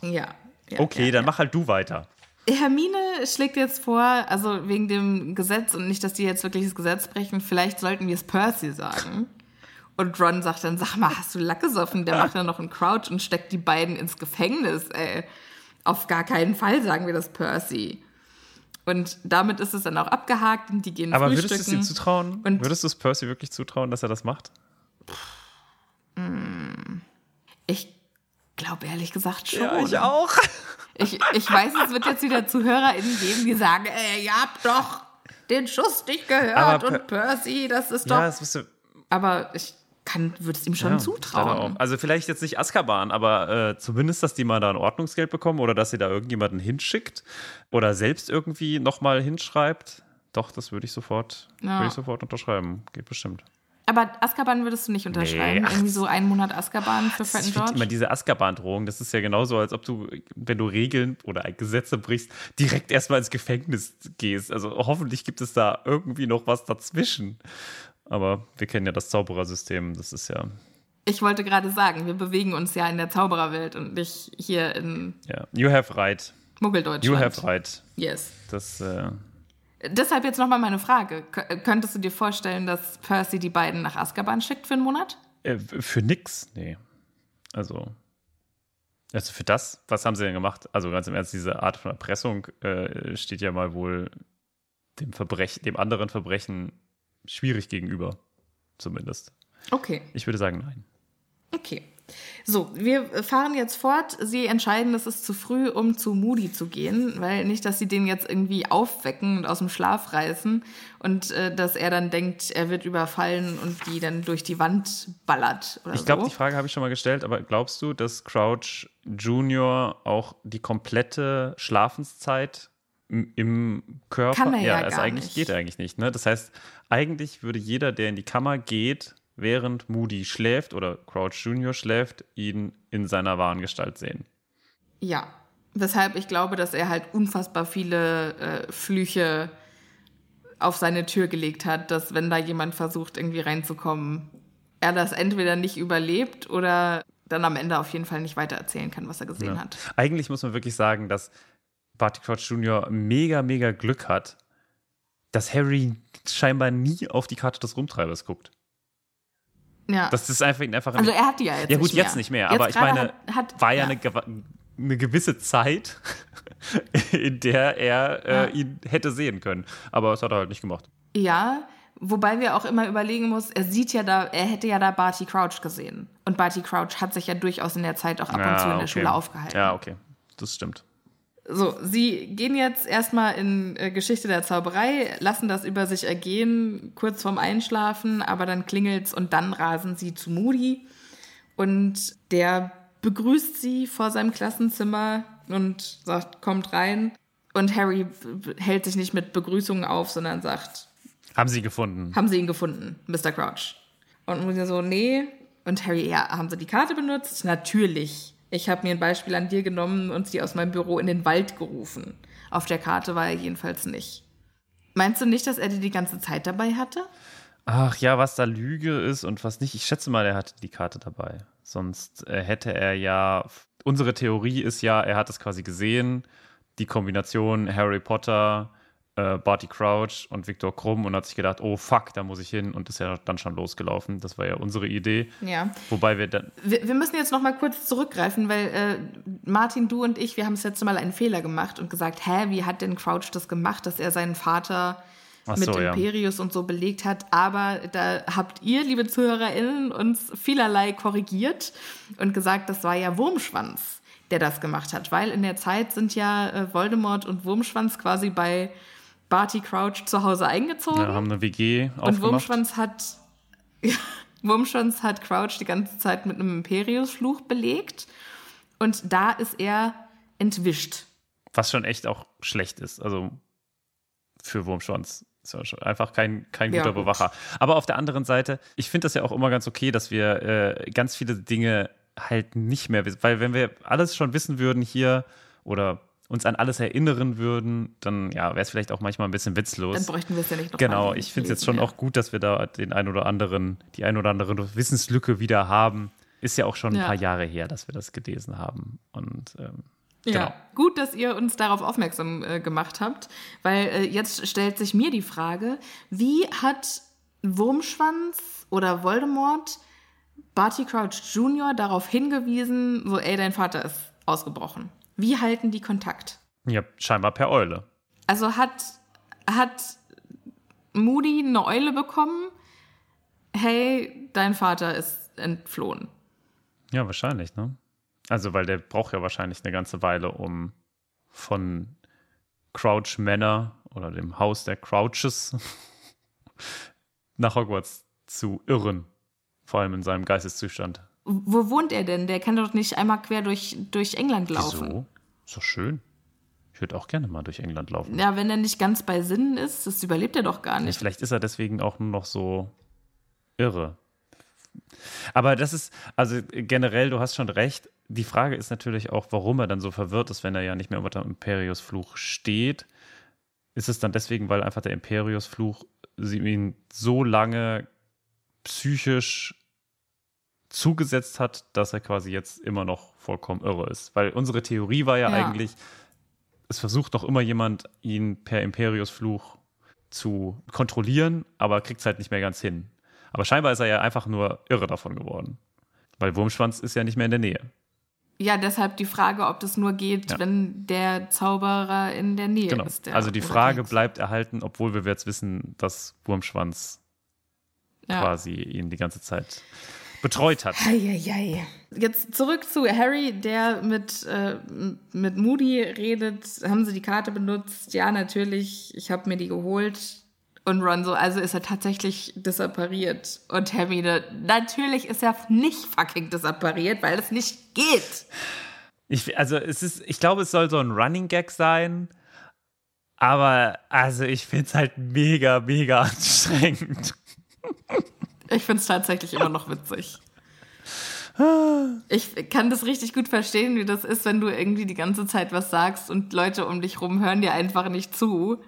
Ja. ja Okay, dann mach halt du weiter. Hermine schlägt jetzt vor, also wegen dem Gesetz und nicht, dass die jetzt wirklich das Gesetz brechen, vielleicht sollten wir es Percy sagen. Und Ron sagt dann, sag mal, hast du Lack gesoffen? Der macht dann noch einen Crouch und steckt die beiden ins Gefängnis, ey. Auf gar keinen Fall sagen wir das Percy. Und damit ist es dann auch abgehakt und die gehen Aber würdest du es frühstücken. ihm zutrauen? Und- würdest du es Percy wirklich zutrauen, dass er das macht? Ich glaube ehrlich gesagt schon. auch. Ich, ich weiß, es wird jetzt wieder ZuhörerInnen geben, die sagen, ey, ihr habt doch den Schuss nicht gehört Aber und Percy, das ist doch. Ja, das du. Aber ich kann, würde es ihm schon Ja, zutrauen. Also vielleicht jetzt nicht Azkaban, aber äh, zumindest, dass die mal da ein Ordnungsgeld bekommen oder dass sie da irgendjemanden hinschickt oder selbst irgendwie nochmal hinschreibt. Doch, das würde ich sofort, Ja. würde ich sofort unterschreiben. Geht bestimmt. Aber Azkaban würdest du nicht unterschreiben? ach, Irgendwie so einen Monat Azkaban für Fred finde immer George? diese Azkaban-Drohung, das ist ja genauso, als ob du, wenn du Regeln oder Gesetze brichst, direkt erstmal ins Gefängnis gehst. Also hoffentlich gibt es da irgendwie noch was dazwischen. Aber wir kennen ja das Zauberersystem, das ist ja, Ich wollte gerade sagen, wir bewegen uns ja in der Zaubererwelt und nicht hier in ja, you have right. Muggeldeutschland. You have right. Yes. Das, äh, Deshalb jetzt nochmal meine Frage. Kö- Könntest du dir vorstellen, dass Percy die beiden nach Azkaban schickt für einen Monat? Äh, für nix? Nee. Also, also für das, was haben sie denn gemacht? Also ganz im Ernst, diese Art von Erpressung äh, steht ja mal wohl dem Verbrechen, dem anderen Verbrechen schwierig gegenüber. Zumindest. Okay. Ich würde sagen, nein. Okay. So, wir fahren jetzt fort. Sie entscheiden, es ist zu früh, um zu Moody zu gehen, weil nicht, dass sie den jetzt irgendwie aufwecken und aus dem Schlaf reißen und äh, dass er dann denkt, er wird überfallen und die dann durch die Wand ballert oder Ich glaube, so. die Frage habe ich schon mal gestellt, aber glaubst du, dass Crouch Junior auch die komplette Schlafenszeit im- Körper. Kann er ja also gar eigentlich nicht. geht eigentlich nicht. Ne? Das heißt, eigentlich würde jeder, der in die Kammer geht, während Moody schläft oder Crouch Junior schläft, ihn in seiner wahren Gestalt sehen. Ja. Weshalb ich glaube, dass er halt unfassbar viele äh, Flüche auf seine Tür gelegt hat, dass wenn da jemand versucht, irgendwie reinzukommen, er das entweder nicht überlebt oder dann am Ende auf jeden Fall nicht weitererzählen kann, was er gesehen Ja. hat. Eigentlich muss man wirklich sagen, dass Barty Crouch Junior mega, mega Glück hat, dass Harry scheinbar nie auf die Karte des Rumtreibers guckt. Ja. Das ist einfach einfach also er hat die ja jetzt Ja gut, nicht mehr. jetzt nicht mehr, Jetzt aber ich meine, hat, hat, war ja, Eine, gewa- eine gewisse Zeit, <laughs> in der er äh, Ja. ihn hätte sehen können. Aber das hat er halt nicht gemacht. Ja, wobei wir auch immer überlegen muss, er sieht ja da, er hätte ja da Barty Crouch gesehen. Und Barty Crouch hat sich ja durchaus in der Zeit auch ab Ja, und zu in der okay. Schule aufgehalten. Ja, okay. Das stimmt. So, sie gehen jetzt erstmal in äh, Geschichte der Zauberei, lassen das über sich ergehen, kurz vorm Einschlafen, aber dann klingelt's und dann rasen sie zu Moody. Und der begrüßt sie vor seinem Klassenzimmer und sagt, kommt rein. Und Harry hält sich nicht mit Begrüßungen auf, sondern sagt, Haben sie gefunden. haben sie ihn gefunden, Mr. Crouch? Und Moody so, nee. Und Harry, ja, haben sie die Karte benutzt? Natürlich. Ich habe mir ein Beispiel an dir genommen und sie aus meinem Büro in den Wald gerufen. Auf der Karte war er jedenfalls nicht. Meinst du nicht, dass er die die ganze Zeit dabei hatte? Ach ja, was da Lüge ist und was nicht. Ich schätze mal, er hatte die Karte dabei. Sonst äh, hätte er ja. Unsere Theorie ist ja, er hat es quasi gesehen. Die Kombination Harry Potter, äh, Barty Crouch und Viktor Krumm und hat sich gedacht, oh fuck, da muss ich hin und ist ja dann schon losgelaufen. Das war ja unsere Idee. Ja. Wobei wir dann. Wir, wir müssen jetzt noch mal kurz zurückgreifen, weil äh, Martin, du und ich, wir haben das letzte Mal einen Fehler gemacht und gesagt, hä, wie hat denn Crouch das gemacht, dass er seinen Vater Ach mit so, ja. Imperius und so belegt hat. Aber da habt ihr, liebe ZuhörerInnen, uns vielerlei korrigiert und gesagt, das war ja Wurmschwanz, der das gemacht hat. Weil in der Zeit sind ja äh, Voldemort und Wurmschwanz quasi bei Barty Crouch zu Hause eingezogen. Ja, haben eine WG Und aufgemacht. Wurmschwanz hat, <laughs> ja, Wurmschwanz hat Crouch die ganze Zeit mit einem Imperius-Fluch belegt. Und da ist er entwischt. Was schon echt auch schlecht ist. Also für Wurmschwanz. Ist ja schon einfach kein, kein Ja, guter gut. Bewacher. Aber auf der anderen Seite, ich finde das ja auch immer ganz okay, dass wir äh, ganz viele Dinge halt nicht mehr wissen. Weil wenn wir alles schon wissen würden hier oder uns an alles erinnern würden, dann ja, wäre es vielleicht auch manchmal ein bisschen witzlos. Dann bräuchten wir es ja nicht noch Genau, ich finde es jetzt schon ja. auch gut, dass wir da den ein oder anderen, die ein oder andere Wissenslücke wieder haben. Ist ja auch schon ein Ja. paar Jahre her, dass wir das gelesen haben. Und ähm, Ja, genau. gut, dass ihr uns darauf aufmerksam äh, gemacht habt, weil äh, jetzt stellt sich mir die Frage, wie hat Wurmschwanz oder Voldemort Barty Crouch Jr. darauf hingewiesen, so, ey, dein Vater ist ausgebrochen. Wie halten die Kontakt? Ja, scheinbar per Eule. Also hat, hat Moody eine Eule bekommen? Hey, dein Vater ist entflohen. Ja, wahrscheinlich, ne? Also, weil der braucht ja wahrscheinlich eine ganze Weile, um von Crouch Manor oder dem Haus der Crouches <laughs> nach Hogwarts zu irren. Vor allem in seinem Geisteszustand. Wo wohnt er denn? Der kann doch nicht einmal quer durch, durch England laufen. Wieso? Ist doch schön. Ich würde auch gerne mal durch England laufen. Ja, wenn er nicht ganz bei Sinnen ist, das überlebt er doch gar nicht. Vielleicht ist er deswegen auch nur noch so irre. Aber das ist, also generell, du hast schon recht. Die Frage ist natürlich auch, warum er dann so verwirrt ist, wenn er ja nicht mehr unter dem Imperius-Fluch steht. Ist es dann deswegen, weil einfach der Imperius-Fluch ihn so lange psychisch zugesetzt hat, dass er quasi jetzt immer noch vollkommen irre ist? Weil unsere Theorie war ja, Ja. eigentlich, es versucht noch immer jemand, ihn per Imperius-Fluch zu kontrollieren, aber kriegt es halt nicht mehr ganz hin. Aber scheinbar ist er ja einfach nur irre davon geworden. Weil Wurmschwanz ist ja nicht mehr in der Nähe. Ja, deshalb die Frage, ob das nur geht, Ja. wenn der Zauberer in der Nähe Genau. ist. Der Also die Frage die- bleibt erhalten, obwohl wir jetzt wissen, dass Wurmschwanz ja. quasi ihn die ganze Zeit betreut hat. Eieiei. Jetzt zurück zu Harry, der mit, äh, mit Moody redet. Haben sie die Karte benutzt? Ja, natürlich. Ich habe mir die geholt. Und Ron so, also ist er tatsächlich disappariert. Und Hermine, natürlich ist er nicht fucking disappariert, weil es nicht geht. Ich, also es ist, ich glaube, es soll so ein Running Gag sein, aber also ich finde es halt mega, mega <laughs> anstrengend. Ich finde es tatsächlich immer noch witzig. Ich kann das richtig gut verstehen, wie das ist, wenn du irgendwie die ganze Zeit was sagst und Leute um dich rum hören dir einfach nicht zu.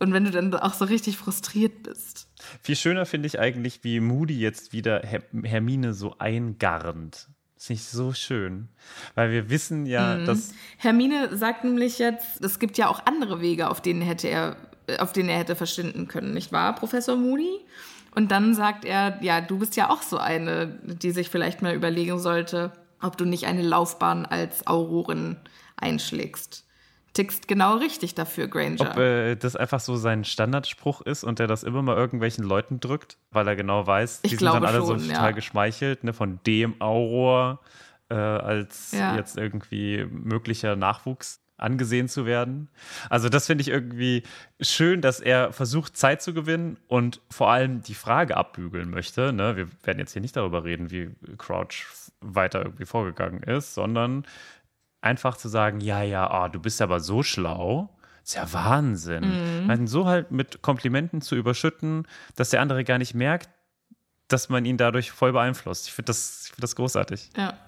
Und wenn du dann auch so richtig frustriert bist. Viel schöner finde ich eigentlich, wie Moody jetzt wieder Her Hermine so eingarnt. Finde ich so schön. Weil wir wissen ja, dass. Hermine sagt nämlich jetzt, es gibt ja auch andere Wege, auf denen hätte er, auf denen er hätte verschwinden können, nicht wahr, Professor Moody? Und dann sagt er, ja, du bist ja auch so eine, die sich vielleicht mal überlegen sollte, ob du nicht eine Laufbahn als Aurorin einschlägst. tickst genau richtig dafür, Granger. Ob äh, das einfach so sein Standardspruch ist und der das immer mal irgendwelchen Leuten drückt, weil er genau weiß, die Ich sind dann alle schon, so ja. total geschmeichelt, ne, von dem Auror äh, als Ja. jetzt irgendwie möglicher Nachwuchs angesehen zu werden. Also das finde ich irgendwie schön, dass er versucht, Zeit zu gewinnen und vor allem die Frage abbügeln möchte. Ne? Wir werden jetzt hier nicht darüber reden, wie Crouch weiter irgendwie vorgegangen ist, sondern einfach zu sagen, ja, ja, ah, du bist aber so schlau. Ist ja Wahnsinn. Also so halt mit Komplimenten zu überschütten, dass der andere gar nicht merkt, dass man ihn dadurch voll beeinflusst. Ich finde das, ich find das großartig. Ja.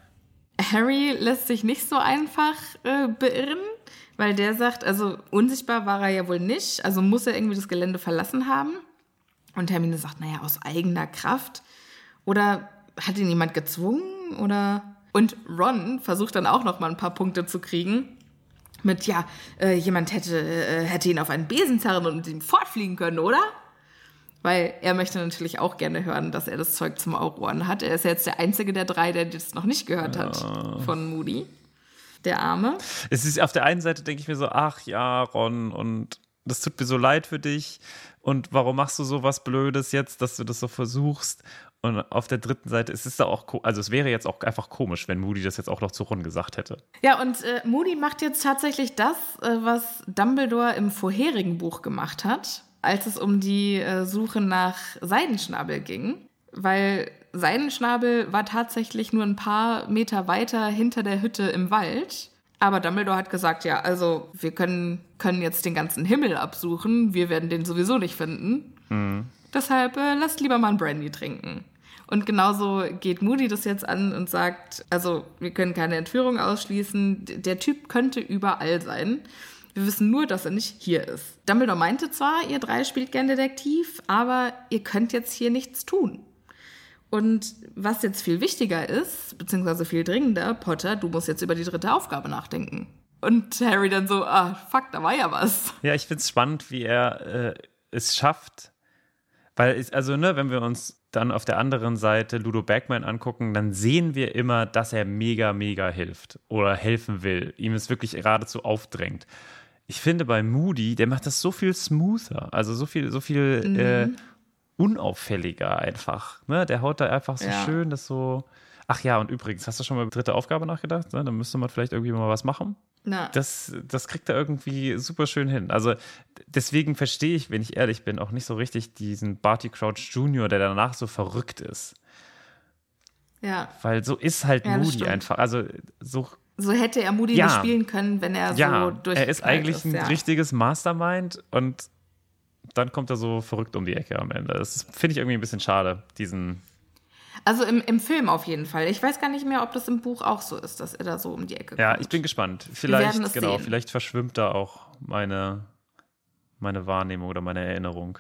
Harry lässt sich nicht so einfach äh, beirren, weil der sagt, also unsichtbar war er ja wohl nicht, also muss er irgendwie das Gelände verlassen haben. Und Hermine sagt, naja, aus eigener Kraft. Oder hat ihn jemand gezwungen? Oder. Und Ron versucht dann auch noch mal ein paar Punkte zu kriegen. Mit, ja, äh, jemand hätte, äh, hätte ihn auf einen Besen zerren und mit ihm fortfliegen können, oder? Weil er möchte natürlich auch gerne hören, dass er das Zeug zum Aurohren hat. Er ist ja jetzt der einzige der drei, der das noch nicht gehört hat von Moody. Der Arme. Es ist auf der einen Seite denke ich mir so, ach ja, Ron, und das tut mir so leid für dich. Und warum machst du so was Blödes jetzt, dass du das so versuchst? Und auf der dritten Seite es ist da auch, also es wäre jetzt auch einfach komisch, wenn Moody das jetzt auch noch zu Ron gesagt hätte. Ja, und äh, Moody macht jetzt tatsächlich das, äh, was Dumbledore im vorherigen Buch gemacht hat, als es um die äh, Suche nach Seidenschnabel ging. Weil Seidenschnabel war tatsächlich nur ein paar Meter weiter hinter der Hütte im Wald. Aber Dumbledore hat gesagt, ja, also wir können, können jetzt den ganzen Himmel absuchen, wir werden den sowieso nicht finden. Deshalb äh, lasst lieber mal ein Brandy trinken. Und genauso geht Moody das jetzt an und sagt, also wir können keine Entführung ausschließen, der Typ könnte überall sein. Wir wissen nur, dass er nicht hier ist. Dumbledore meinte zwar, ihr drei spielt gern Detektiv, aber ihr könnt jetzt hier nichts tun. Und was jetzt viel wichtiger ist, beziehungsweise viel dringender, Potter, du musst jetzt über die dritte Aufgabe nachdenken. Und Harry dann so, ah, fuck, da war ja was. Ja, ich finde es spannend, wie er äh, es schafft, weil, es, also, ne, wenn wir uns dann auf der anderen Seite Ludo Bagman angucken, dann sehen wir immer, dass er mega, mega hilft oder helfen will, ihm es wirklich geradezu aufdrängt. Ich finde bei Moody, der macht das so viel smoother, also so viel, so viel äh, unauffälliger einfach. Ne? Der haut da einfach so Ja. schön das so. Ach ja, und übrigens, hast du schon mal über die dritte Aufgabe nachgedacht? Ne? Dann müsste man vielleicht irgendwie mal was machen. Na, Das, das kriegt er irgendwie super schön hin. Also deswegen verstehe ich, wenn ich ehrlich bin, auch nicht so richtig diesen Barty Crouch Jr., der danach so verrückt ist. ja. Weil so ist halt Ja, Moody einfach. Also so, So hätte er Moody Ja. nicht spielen können, wenn er ja, so durch. er ist eigentlich ein ja. richtiges Mastermind und dann kommt er so verrückt um die Ecke am Ende. Das finde ich irgendwie ein bisschen schade, diesen. Also im, im Film auf jeden Fall. Ich weiß gar nicht mehr, ob das im Buch auch so ist, dass er da so um die Ecke Ja, kommt. ich bin gespannt. Vielleicht, genau, sehen. vielleicht verschwimmt da auch meine, meine Wahrnehmung oder meine Erinnerung.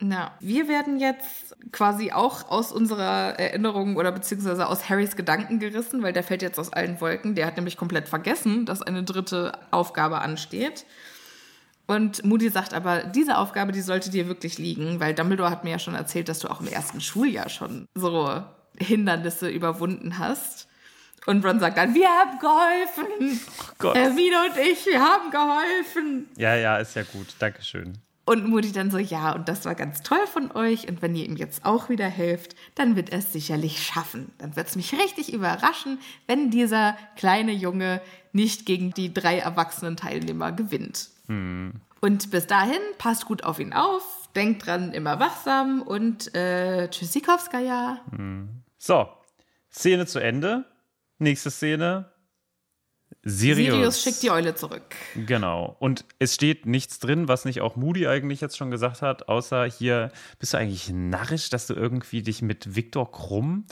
Ja, wir werden jetzt quasi auch aus unserer Erinnerung oder beziehungsweise aus Harrys Gedanken gerissen, weil der fällt jetzt aus allen Wolken. Der hat nämlich komplett vergessen, dass eine dritte Aufgabe ansteht. Und Moody sagt aber, diese Aufgabe, die sollte dir wirklich liegen, weil Dumbledore hat mir ja schon erzählt, dass du auch im ersten Schuljahr schon so Hindernisse überwunden hast. Und Ron sagt dann, wir haben geholfen. Gott. Hermine und ich, wir haben geholfen. Ja, ja, ist ja gut. Dankeschön. Und Moody dann so, ja, und das war ganz toll von euch. Und wenn ihr ihm jetzt auch wieder helft, dann wird er es sicherlich schaffen. Dann wird es mich richtig überraschen, wenn dieser kleine Junge nicht gegen die drei erwachsenen Teilnehmer gewinnt. Und bis dahin, passt gut auf ihn auf, denkt dran, immer wachsam und äh, Tschüssikowskaja. So, Szene zu Ende. Nächste Szene. Sirius. Sirius schickt die Eule zurück. Genau. Und es steht nichts drin, was nicht auch Moody eigentlich jetzt schon gesagt hat, außer hier bist du eigentlich narrisch, dass du irgendwie dich mit Viktor Krumm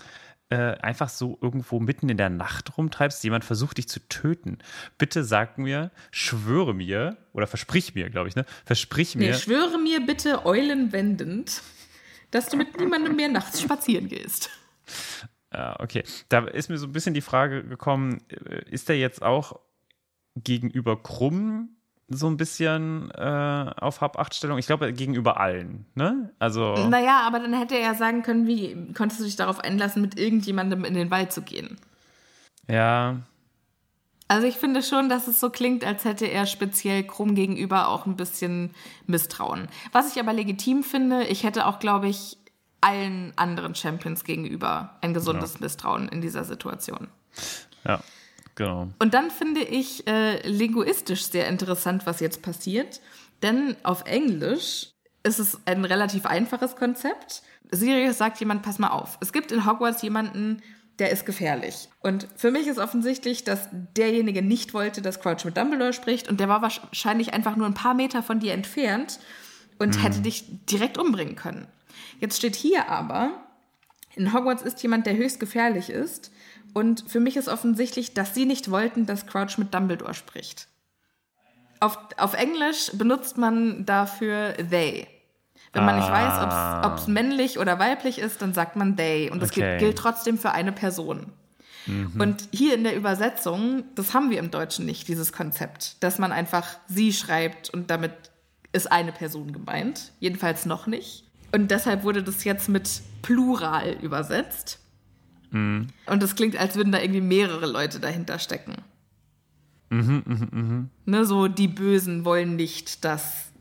äh, einfach so irgendwo mitten in der Nacht rumtreibst. Jemand versucht dich zu töten. Bitte sag mir, schwöre mir, oder versprich mir, glaube ich, ne? Versprich Nee, mir. schwöre mir bitte eulenwendend, dass du mit niemandem mehr nachts spazieren gehst. Ja, okay. Da ist mir so ein bisschen die Frage gekommen, äh, ist der jetzt auch gegenüber Krumm so ein bisschen äh, auf Hab-Acht-Stellung? Ich glaube, gegenüber allen, ne? Also, Naja, aber dann hätte er ja sagen können, wie konntest du dich darauf einlassen, mit irgendjemandem in den Wald zu gehen? ja, Also ich finde schon, dass es so klingt, als hätte er speziell Krumm gegenüber auch ein bisschen Misstrauen. Was ich aber legitim finde, ich hätte auch, glaube ich, allen anderen Champions gegenüber ein gesundes ja. Misstrauen in dieser Situation. Ja, genau. Und dann finde ich äh, linguistisch sehr interessant, was jetzt passiert. Denn auf Englisch ist es ein relativ einfaches Konzept. Sirius sagt jemand, pass mal auf. Es gibt in Hogwarts jemanden, der ist gefährlich. Und für mich ist offensichtlich, dass derjenige nicht wollte, dass Crouch mit Dumbledore spricht und der war wahrscheinlich einfach nur ein paar Meter von dir entfernt und mhm. hätte dich direkt umbringen können. Jetzt steht hier aber, in Hogwarts ist jemand, der höchst gefährlich ist und für mich ist offensichtlich, dass sie nicht wollten, dass Crouch mit Dumbledore spricht. Auf, auf Englisch benutzt man dafür they. Wenn man nicht weiß, ob es ah. männlich oder weiblich ist, dann sagt man they. Und das okay. gilt, gilt, trotzdem für eine Person. Mhm. Und hier in der Übersetzung, das haben wir im Deutschen nicht, dieses Konzept, dass man einfach sie schreibt und damit ist eine Person gemeint. Jedenfalls noch nicht. Und deshalb wurde das jetzt mit Plural übersetzt. Mhm. Und das klingt, als würden da irgendwie mehrere Leute dahinter stecken. Mhm, mh, mh. Ne, so die Bösen wollen nicht, dass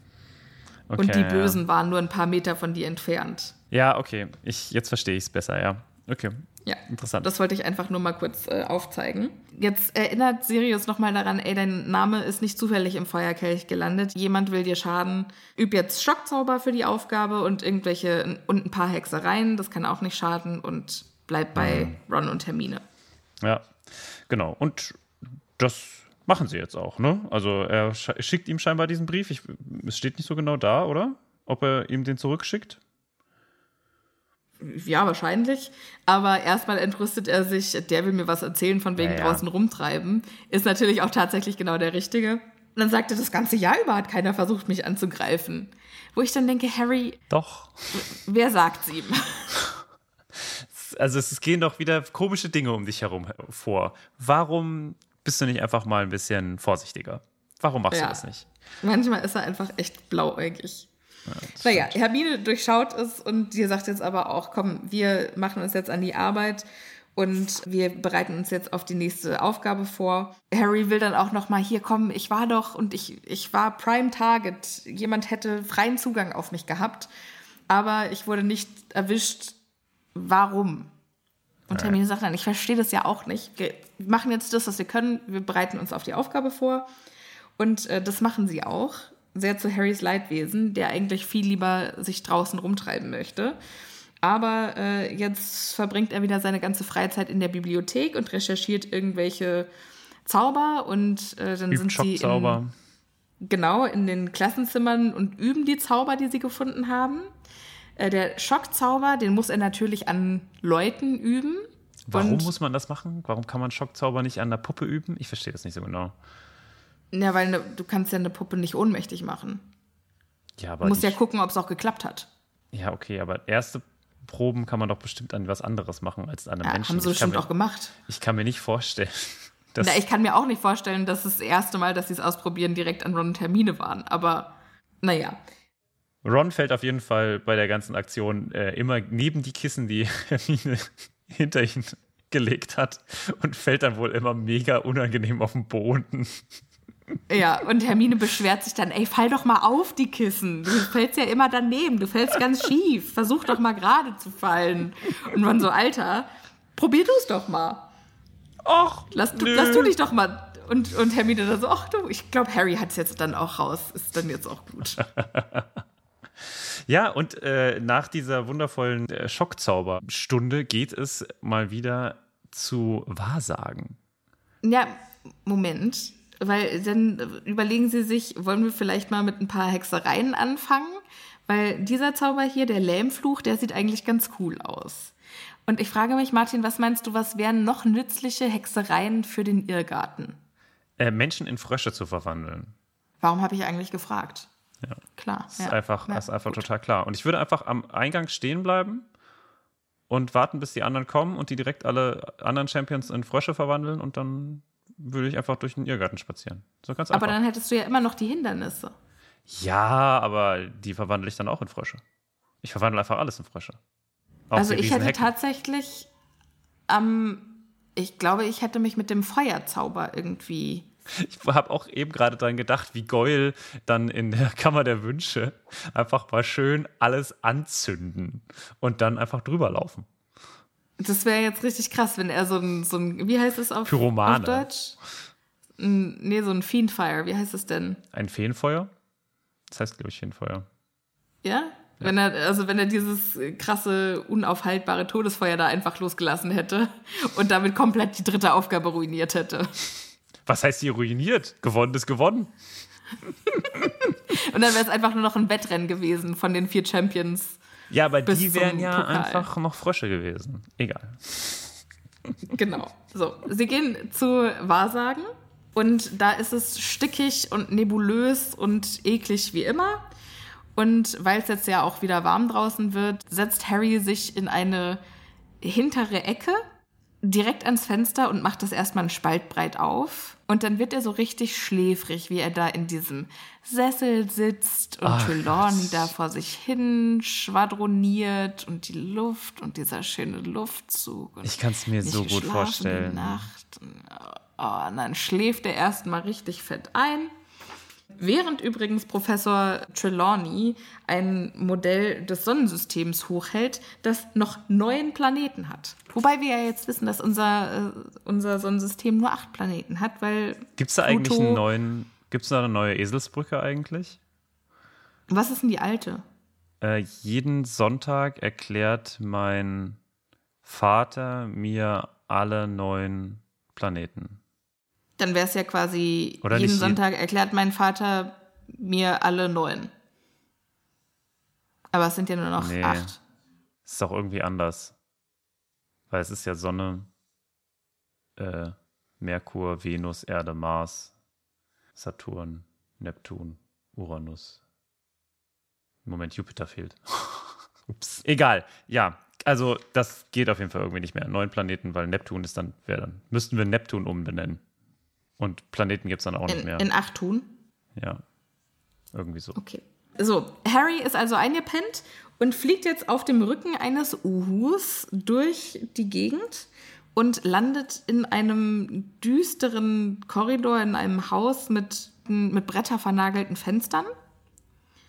Okay, und die Bösen ja. waren nur ein paar Meter von dir entfernt. Ja, okay. Ich, jetzt verstehe ich es besser, ja. Okay. Ja, interessant. Das wollte ich einfach nur mal kurz äh, aufzeigen. Jetzt erinnert Sirius nochmal daran, ey, dein Name ist nicht zufällig im Feuerkelch gelandet. Jemand will dir schaden. Üb jetzt Schockzauber für die Aufgabe und irgendwelche und ein paar Hexereien. Das kann auch nicht schaden und bleib bei mhm. Ron und Hermine. Ja, genau. Und das Machen sie jetzt auch, ne? Also er schickt ihm scheinbar diesen Brief. Ich, es steht nicht so genau da, oder? Ob er ihm den zurückschickt? Ja, wahrscheinlich. Aber erstmal entrüstet er sich, der will mir was erzählen von wegen ja, ja. draußen rumtreiben. Ist natürlich auch tatsächlich genau der Richtige. Und dann sagt er, das ganze Jahr über hat keiner versucht, mich anzugreifen. Wo ich dann denke, Harry. Doch. Wer sagt's ihm? <laughs> Also es gehen doch wieder komische Dinge um dich herum vor. Warum bist du nicht einfach mal ein bisschen vorsichtiger? Warum machst ja. du das nicht? Manchmal ist er einfach echt blauäugig. Ja, naja, Hermine durchschaut es und dir sagt jetzt aber auch, komm, wir machen uns jetzt an die Arbeit und wir bereiten uns jetzt auf die nächste Aufgabe vor. Harry will dann auch noch mal hier kommen, ich war doch und ich, ich war Prime Target. Jemand hätte freien Zugang auf mich gehabt, aber ich wurde nicht erwischt. Warum? Und Hermine sagt dann, ich verstehe das ja auch nicht. Wir machen jetzt das, was wir können. Wir bereiten uns auf die Aufgabe vor. Und äh, das machen sie auch. Sehr zu Harrys Leidwesen, der eigentlich viel lieber sich draußen rumtreiben möchte. Aber äh, jetzt verbringt er wieder seine ganze Freizeit in der Bibliothek und recherchiert irgendwelche Zauber. Und äh, dann Übt sind sie in, genau in den Klassenzimmern und üben die Zauber, die sie gefunden haben. Äh, der Schockzauber, den muss er natürlich an Leuten üben. Warum und muss man das machen? Warum kann man Schockzauber nicht an der Puppe üben? Ich verstehe das nicht so genau. Ja, weil ne, du kannst ja eine Puppe nicht ohnmächtig machen. Ja, aber du musst ja gucken, ob es auch geklappt hat. Ja, okay, aber erste Proben kann man doch bestimmt an was anderes machen als an einem ja, Menschen. Haben sie bestimmt mir, auch gemacht. Ich kann mir nicht vorstellen. <laughs> Dass Na, ich kann mir auch nicht vorstellen, dass das erste Mal, dass sie es ausprobieren, direkt an Ron und Termine waren. Aber naja. Ron fällt auf jeden Fall bei der ganzen Aktion äh, immer neben die Kissen, die <laughs> Hermine hinter ihn gelegt hat und fällt dann wohl immer mega unangenehm auf den Boden. Ja, und Hermine beschwert sich dann, ey, fall doch mal auf die Kissen. Du fällst ja immer daneben, du fällst ganz schief. Versuch doch mal gerade zu fallen. Und man so, Alter, probier du es doch mal. Och, lass du, lass du dich doch mal. Und, und Hermine dann so, ach du, ich glaube, Harry hat es jetzt dann auch raus. Ist dann jetzt auch gut. <laughs> Ja, und äh, nach dieser wundervollen äh, Schockzauberstunde geht es mal wieder zu Wahrsagen. Ja, Moment. Weil dann überlegen Sie sich, wollen wir vielleicht mal mit ein paar Hexereien anfangen? Weil dieser Zauber hier, der Lähmfluch, der sieht eigentlich ganz cool aus. Und ich frage mich, Martin, was meinst du, was wären noch nützliche Hexereien für den Irrgarten? Äh, Menschen in Frösche zu verwandeln. Warum habe ich eigentlich gefragt? Ja. Klar. Das ist ja. einfach, ja, ist einfach total klar. Und ich würde einfach am Eingang stehen bleiben und warten, bis die anderen kommen und die direkt alle anderen Champions in Frösche verwandeln und dann würde ich einfach durch den Irrgarten spazieren. So ganz aber dann hättest du ja immer noch die Hindernisse. Ja, aber die verwandle ich dann auch in Frösche. Ich verwandle einfach alles in Frösche. Auch also ich hätte Hecken. tatsächlich am Ich glaube, ich hätte mich mit dem Feuerzauber irgendwie. Ich habe auch eben gerade dran gedacht, wie Goyle dann in der <laughs> Kammer der Wünsche einfach mal schön alles anzünden und dann einfach drüber laufen. Das wäre jetzt richtig krass, wenn er so ein, so ein wie heißt es auf, Pyromane. auf Deutsch? Ein, nee, so ein Fiendfire, wie heißt es denn? Ein Feenfeuer? Das heißt, glaube ich, Feenfeuer. Ja? Wenn er, also wenn er dieses krasse, unaufhaltbare Todesfeuer da einfach losgelassen hätte und damit komplett die dritte Aufgabe ruiniert hätte. Was heißt hier ruiniert? Gewonnen ist gewonnen. Und dann wäre es einfach nur noch ein Wettrennen gewesen von den vier Champions. Ja, aber die wären ja Pokal. einfach noch Frösche gewesen. Egal. Genau. So, sie gehen zu Wahrsagen und da ist es stickig und nebulös und eklig wie immer. Und weil es jetzt ja auch wieder warm draußen wird, setzt Harry sich in eine hintere Ecke direkt ans Fenster und macht das erstmal einen Spalt breit auf. Und dann wird er so richtig schläfrig, wie er da in diesem Sessel sitzt und Ach, Trelawney da vor sich hin schwadroniert und die Luft und dieser schöne Luftzug. Ich kann es mir so gut vorstellen. Nacht. Oh, und dann schläft er erstmal richtig fett ein. Während übrigens Professor Trelawney ein Modell des Sonnensystems hochhält, das noch neun Planeten hat. Wobei wir ja jetzt wissen, dass unser, äh, unser Sonnensystem nur acht Planeten hat, weil. Gibt es da eigentlich Pluto- einen neuen, gibt es da eine neue Eselsbrücke eigentlich? Was ist denn die alte? Äh, jeden Sonntag erklärt mein Vater mir alle neun Planeten. Dann wäre es ja quasi, Oder jeden Sonntag erklärt mein Vater mir alle neun. Aber es sind ja nur noch Nee. acht. Ist doch irgendwie anders. Weil es ist ja Sonne, äh, Merkur, Venus, Erde, Mars, Saturn, Neptun, Uranus. Im Moment Jupiter fehlt. <laughs> Ups. Egal. Ja, also das geht auf jeden Fall irgendwie nicht mehr. Neun Planeten, weil Neptun ist dann, wer dann? Müssten wir Neptun umbenennen. Und Planeten gibt es dann auch nicht In, mehr. in acht tun. ja. Irgendwie so. Okay. So, Harry ist also eingepennt und fliegt jetzt auf dem Rücken eines Uhus durch die Gegend und landet in einem düsteren Korridor in einem Haus mit, mit brettervernagelten Fenstern.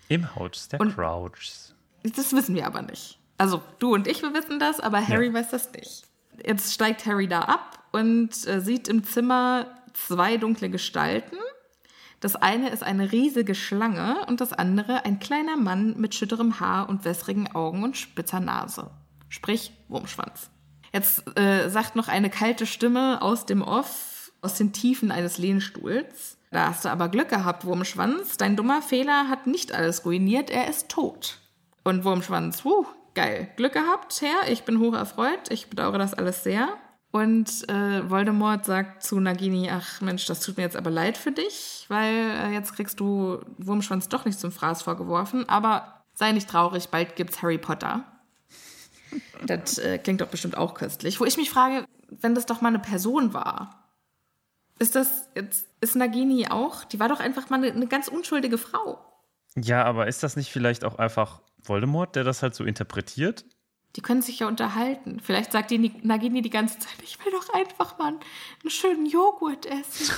Im Haus der Und- Crouchs. Das wissen wir aber nicht. Also du und ich, wir wissen das, aber Harry Ja. weiß das nicht. Jetzt steigt Harry da ab und äh, sieht im Zimmer zwei dunkle Gestalten. Das eine ist eine riesige Schlange und das andere ein kleiner Mann mit schütterem Haar und wässrigen Augen und spitzer Nase. Sprich, Wurmschwanz. Jetzt äh, sagt noch eine kalte Stimme aus dem Off, aus den Tiefen eines Lehnstuhls. Da hast du aber Glück gehabt, Wurmschwanz. Dein dummer Fehler hat nicht alles ruiniert, er ist tot. Und Wurmschwanz, wuh, geil. Glück gehabt, Herr, ich bin hoch erfreut, ich bedauere das alles sehr. Und äh, Voldemort sagt zu Nagini, ach Mensch, das tut mir jetzt aber leid für dich, weil äh, jetzt kriegst du Wurmschwanz doch nicht zum Fraß vorgeworfen, aber sei nicht traurig, bald gibt's Harry Potter. <laughs> Das äh, klingt doch bestimmt auch köstlich. Wo ich mich frage, wenn das doch mal eine Person war, ist das jetzt, ist Nagini auch? Die war doch einfach mal eine, eine ganz unschuldige Frau. Ja, aber ist das nicht vielleicht auch einfach Voldemort, der das halt so interpretiert? Die können sich ja unterhalten. Vielleicht sagt die Nagini die ganze Zeit, ich will doch einfach mal einen schönen Joghurt essen.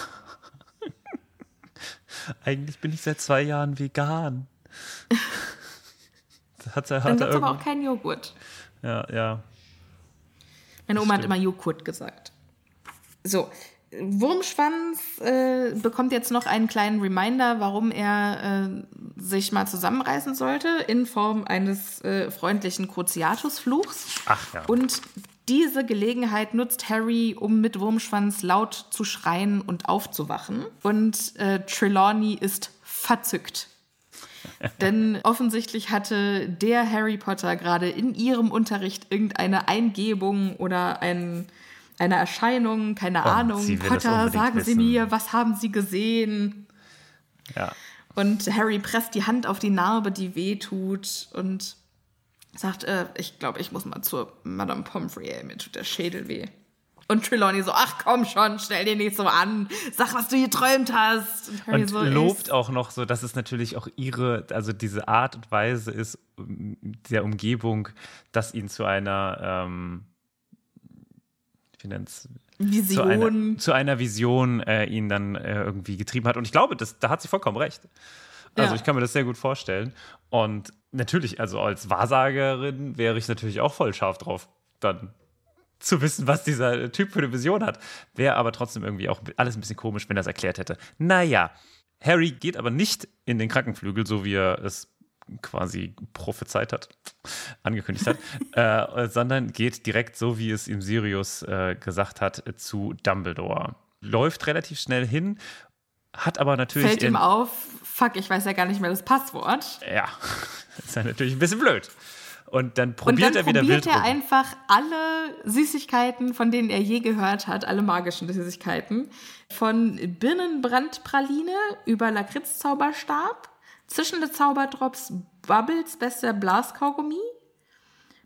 <laughs> Eigentlich bin ich seit zwei Jahren vegan. Das <laughs> hat er, Dann hat er gibt's aber auch keinen Joghurt. Ja, ja. Meine Oma hat stimmt. immer Joghurt gesagt. So, Wurmschwanz äh, bekommt jetzt noch einen kleinen Reminder, warum er äh, sich mal zusammenreißen sollte, in Form eines äh, freundlichen Cruciatus-Fluchs. Ach ja. Und diese Gelegenheit nutzt Harry, um mit Wurmschwanz laut zu schreien und aufzuwachen. Und äh, Trelawney ist verzückt. <laughs> Denn offensichtlich hatte der Harry Potter gerade in ihrem Unterricht irgendeine Eingebung oder ein, eine Erscheinung, keine Ahnung. Oh, sie das Potter, sagen Sie wissen. mir, was haben Sie gesehen? ja. Und Harry presst die Hand auf die Narbe, die weh tut und sagt, äh, ich glaube, ich muss mal zur Madame Pomfrey, ey, mir tut der Schädel weh. Und Trelawney so, ach komm schon, stell dir nicht so an, sag, was du geträumt hast. Und Harry Und so, lobt auch noch so, dass es natürlich auch ihre, also diese Art und Weise ist um, der Umgebung, das ihn zu einer, ähm, nennt's? Vision. Zu einer, zu einer Vision äh, ihn dann äh, irgendwie getrieben hat. Und ich glaube, das, da hat sie vollkommen recht. Also Ja. ich kann mir das sehr gut vorstellen. Und natürlich, also als Wahrsagerin wäre ich natürlich auch voll scharf drauf, dann zu wissen, was dieser Typ für eine Vision hat. Wäre aber trotzdem irgendwie auch alles ein bisschen komisch, wenn er es erklärt hätte. Naja, Harry geht aber nicht in den Krankenflügel, so wie er es quasi prophezeit hat, angekündigt hat, <laughs> äh, sondern geht direkt, so wie es ihm Sirius äh, gesagt hat, zu Dumbledore. Läuft relativ schnell hin, hat aber natürlich. Fällt ihm auf, fuck, ich weiß ja gar nicht mehr das Passwort. Ja, <laughs> ist ja natürlich ein bisschen blöd. Und dann Und probiert dann er wieder probiert wild er rum. einfach alle Süßigkeiten, von denen er je gehört hat, alle magischen Süßigkeiten, von Birnenbrandpraline über Lakritz-Zauberstab, zischende Zauberdrops, Bubbles bester Blaskaugummi,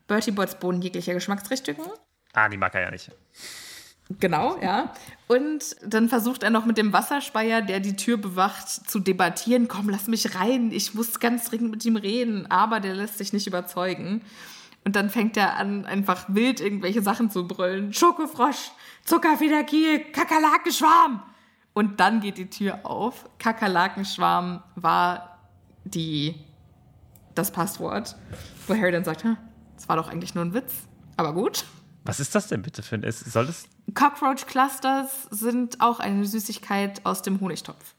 Bertie Bots Bohnen jeglicher Geschmacksrichtungen. Ah, die mag er ja nicht. Genau, ja. Und dann versucht er noch mit dem Wasserspeier, der die Tür bewacht, zu debattieren. Komm, lass mich rein, ich muss ganz dringend mit ihm reden. Aber der lässt sich nicht überzeugen. Und dann fängt er an, einfach wild irgendwelche Sachen zu brüllen. Schokofrosch, Zuckerfederkiel, Kakerlakenschwarm. Und dann geht die Tür auf. Kakerlakenschwarm war die, das Passwort. Wo Harry dann sagt, "Hm, das war doch eigentlich nur ein Witz. Aber gut. Was ist das denn bitte für ein. Ist, soll das. Cockroach Clusters sind auch eine Süßigkeit aus dem Honigtopf.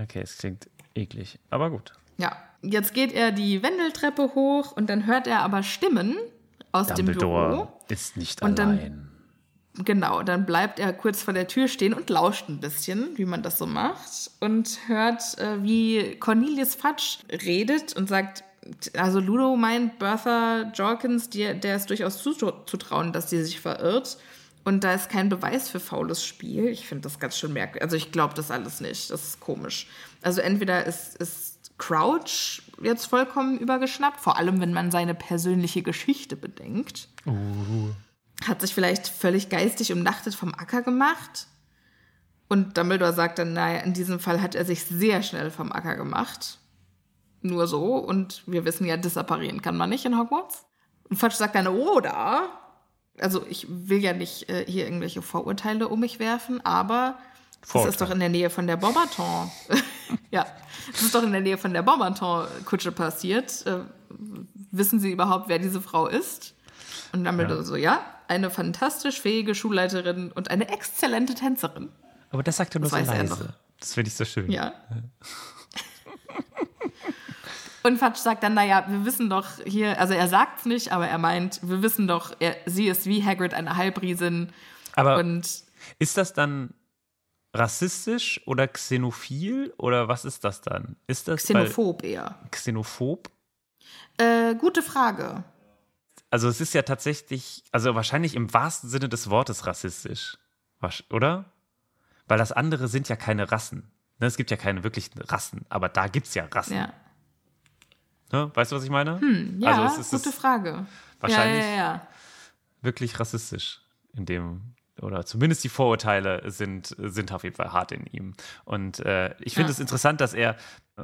Okay, es klingt eklig, aber gut. Ja. Jetzt geht er die Wendeltreppe hoch und dann hört er aber Stimmen aus dem Dumbledore Büro. ist nicht Und dann- allein. Genau, dann bleibt er kurz vor der Tür stehen und lauscht ein bisschen, wie man das so macht. Und hört, äh, wie Cornelius Fudge redet und sagt, also Ludo meint Bertha Jorkins, die, der ist durchaus zuzutrauen, dass sie sich verirrt. Und da ist kein Beweis für faules Spiel. Ich finde das ganz schön merkwürdig. Also ich glaube das alles nicht. Das ist komisch. Also entweder ist, ist Crouch jetzt vollkommen übergeschnappt, vor allem wenn man seine persönliche Geschichte bedenkt hat sich vielleicht völlig geistig umnachtet vom Acker gemacht. Und Dumbledore sagt dann, naja, in diesem Fall hat er sich sehr schnell vom Acker gemacht. Nur so. Und wir wissen ja, disapparieren kann man nicht in Hogwarts. Und Fudge sagt dann, oder? Also ich will ja nicht äh, hier irgendwelche Vorurteile um mich werfen, aber es ist doch in der Nähe von der Bomberton. <laughs> ja, es ist doch in der Nähe von der Bomberton-Kutsche passiert. Äh, wissen Sie überhaupt, wer diese Frau ist? Und Dumbledore Ja. so, ja, eine fantastisch fähige Schulleiterin und eine exzellente Tänzerin. Aber das sagt er nur Das so er leise. Das finde ich so schön. Ja. Und Fudge sagt dann, naja, wir wissen doch hier, also er sagt's nicht, aber er meint, wir wissen doch, er, sie ist wie Hagrid eine Halbriesin. Aber Und ist das dann rassistisch oder xenophil oder was ist das dann? Ist das xenophob eher. xenophob? Äh, gute Frage. Also es ist ja tatsächlich, also wahrscheinlich im wahrsten Sinne des Wortes rassistisch, oder? Weil das andere sind ja keine Rassen. Ne, es gibt ja keine wirklichen Rassen, aber da gibt es ja Rassen. Ja, Ne? Weißt du, was ich meine? ja also es ist gute Frage. wahrscheinlich ja, ja. wirklich rassistisch in dem, oder zumindest die Vorurteile sind, sind auf jeden Fall hart in ihm. Und äh, ich finde Ja. es interessant, dass er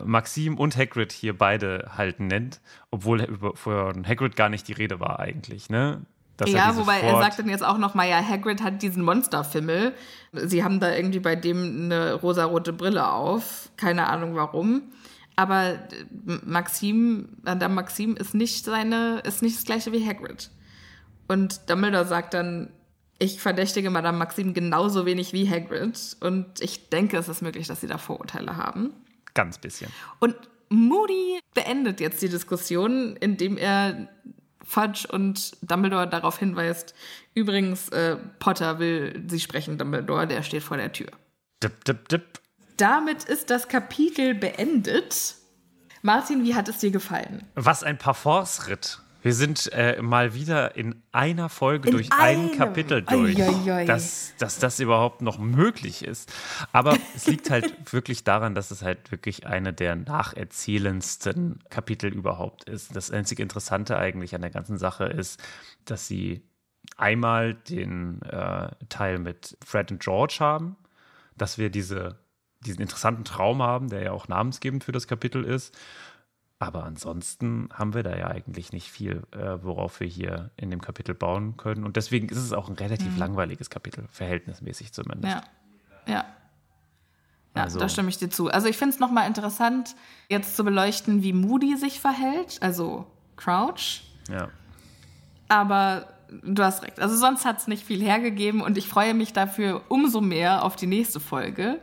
Maxim und Hagrid hier beide halt nennt, obwohl über, von Hagrid gar nicht die Rede war eigentlich, ne? Dass Ja, diese wobei er Fort- sagt dann jetzt auch noch mal, ja, Hagrid hat diesen Monsterfimmel. Sie haben da irgendwie bei dem eine rosarote Brille auf. Keine Ahnung warum. Aber äh, Maxim, Madame Maxim ist nicht seine, ist nicht das gleiche wie Hagrid. Und Dumbledore sagt dann, ich verdächtige Madame Maxim genauso wenig wie Hagrid. Und ich denke, es ist möglich, dass sie da Vorurteile haben. Ganz bisschen. Und Moody beendet jetzt die Diskussion, indem er Fudge und Dumbledore darauf hinweist, übrigens, äh, Potter will sie sprechen, Dumbledore, der steht vor der Tür. Dip, dip, dip. Damit ist das Kapitel beendet. Martin, wie hat es dir gefallen? Was ein Parforce-Ritt. Wir sind äh, mal wieder in einer Folge In durch ein einem. Kapitel durch, dass, dass das überhaupt noch möglich ist. Aber es liegt halt <laughs> wirklich daran, dass es halt wirklich eine der nacherzählendsten Kapitel überhaupt ist. Das einzige Interessante eigentlich an der ganzen Sache ist, dass sie einmal den äh, Teil mit Fred und George haben, dass wir diese, diesen interessanten Traum haben, der ja auch namensgebend für das Kapitel ist. Aber ansonsten haben wir da ja eigentlich nicht viel, äh, worauf wir hier in dem Kapitel bauen können. Und deswegen ist es auch ein relativ mhm. langweiliges Kapitel, verhältnismäßig zumindest. Ja, ja. Ja, also. da stimme ich dir zu. Also ich finde es nochmal interessant, jetzt zu beleuchten, wie Moody sich verhält, also Crouch. Ja. Aber du hast recht. Also sonst hat es nicht viel hergegeben und ich freue mich dafür umso mehr auf die nächste Folge.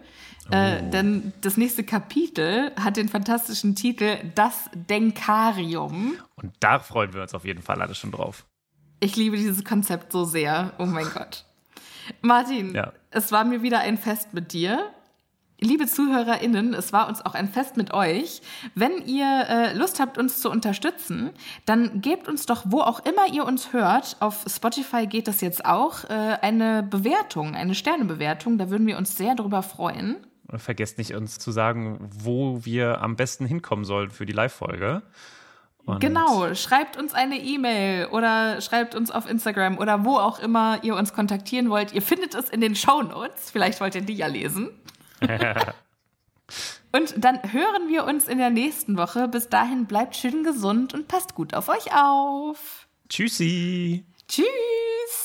Äh, oh. Äh, denn das nächste Kapitel hat den fantastischen Titel Das Denkarium. Und da freuen wir uns auf jeden Fall alle schon drauf. Ich liebe dieses Konzept so sehr. Oh mein <laughs> Gott. Martin, ja. es war mir wieder ein Fest mit dir. Liebe ZuhörerInnen, es war uns auch ein Fest mit euch. Wenn ihr äh, Lust habt, uns zu unterstützen, dann gebt uns doch, wo auch immer ihr uns hört, auf Spotify geht das jetzt auch, äh, eine Bewertung, eine Sternebewertung. Da würden wir uns sehr darüber freuen. Vergesst nicht, uns zu sagen, wo wir am besten hinkommen sollen für die Live-Folge. Genau, schreibt uns eine E-Mail oder schreibt uns auf Instagram oder wo auch immer ihr uns kontaktieren wollt. Ihr findet es in den Show Notes. Vielleicht wollt ihr die ja lesen. <laughs> und dann hören wir uns in der nächsten Woche. Bis dahin bleibt schön gesund und passt gut auf euch auf. Tschüssi. Tschüss.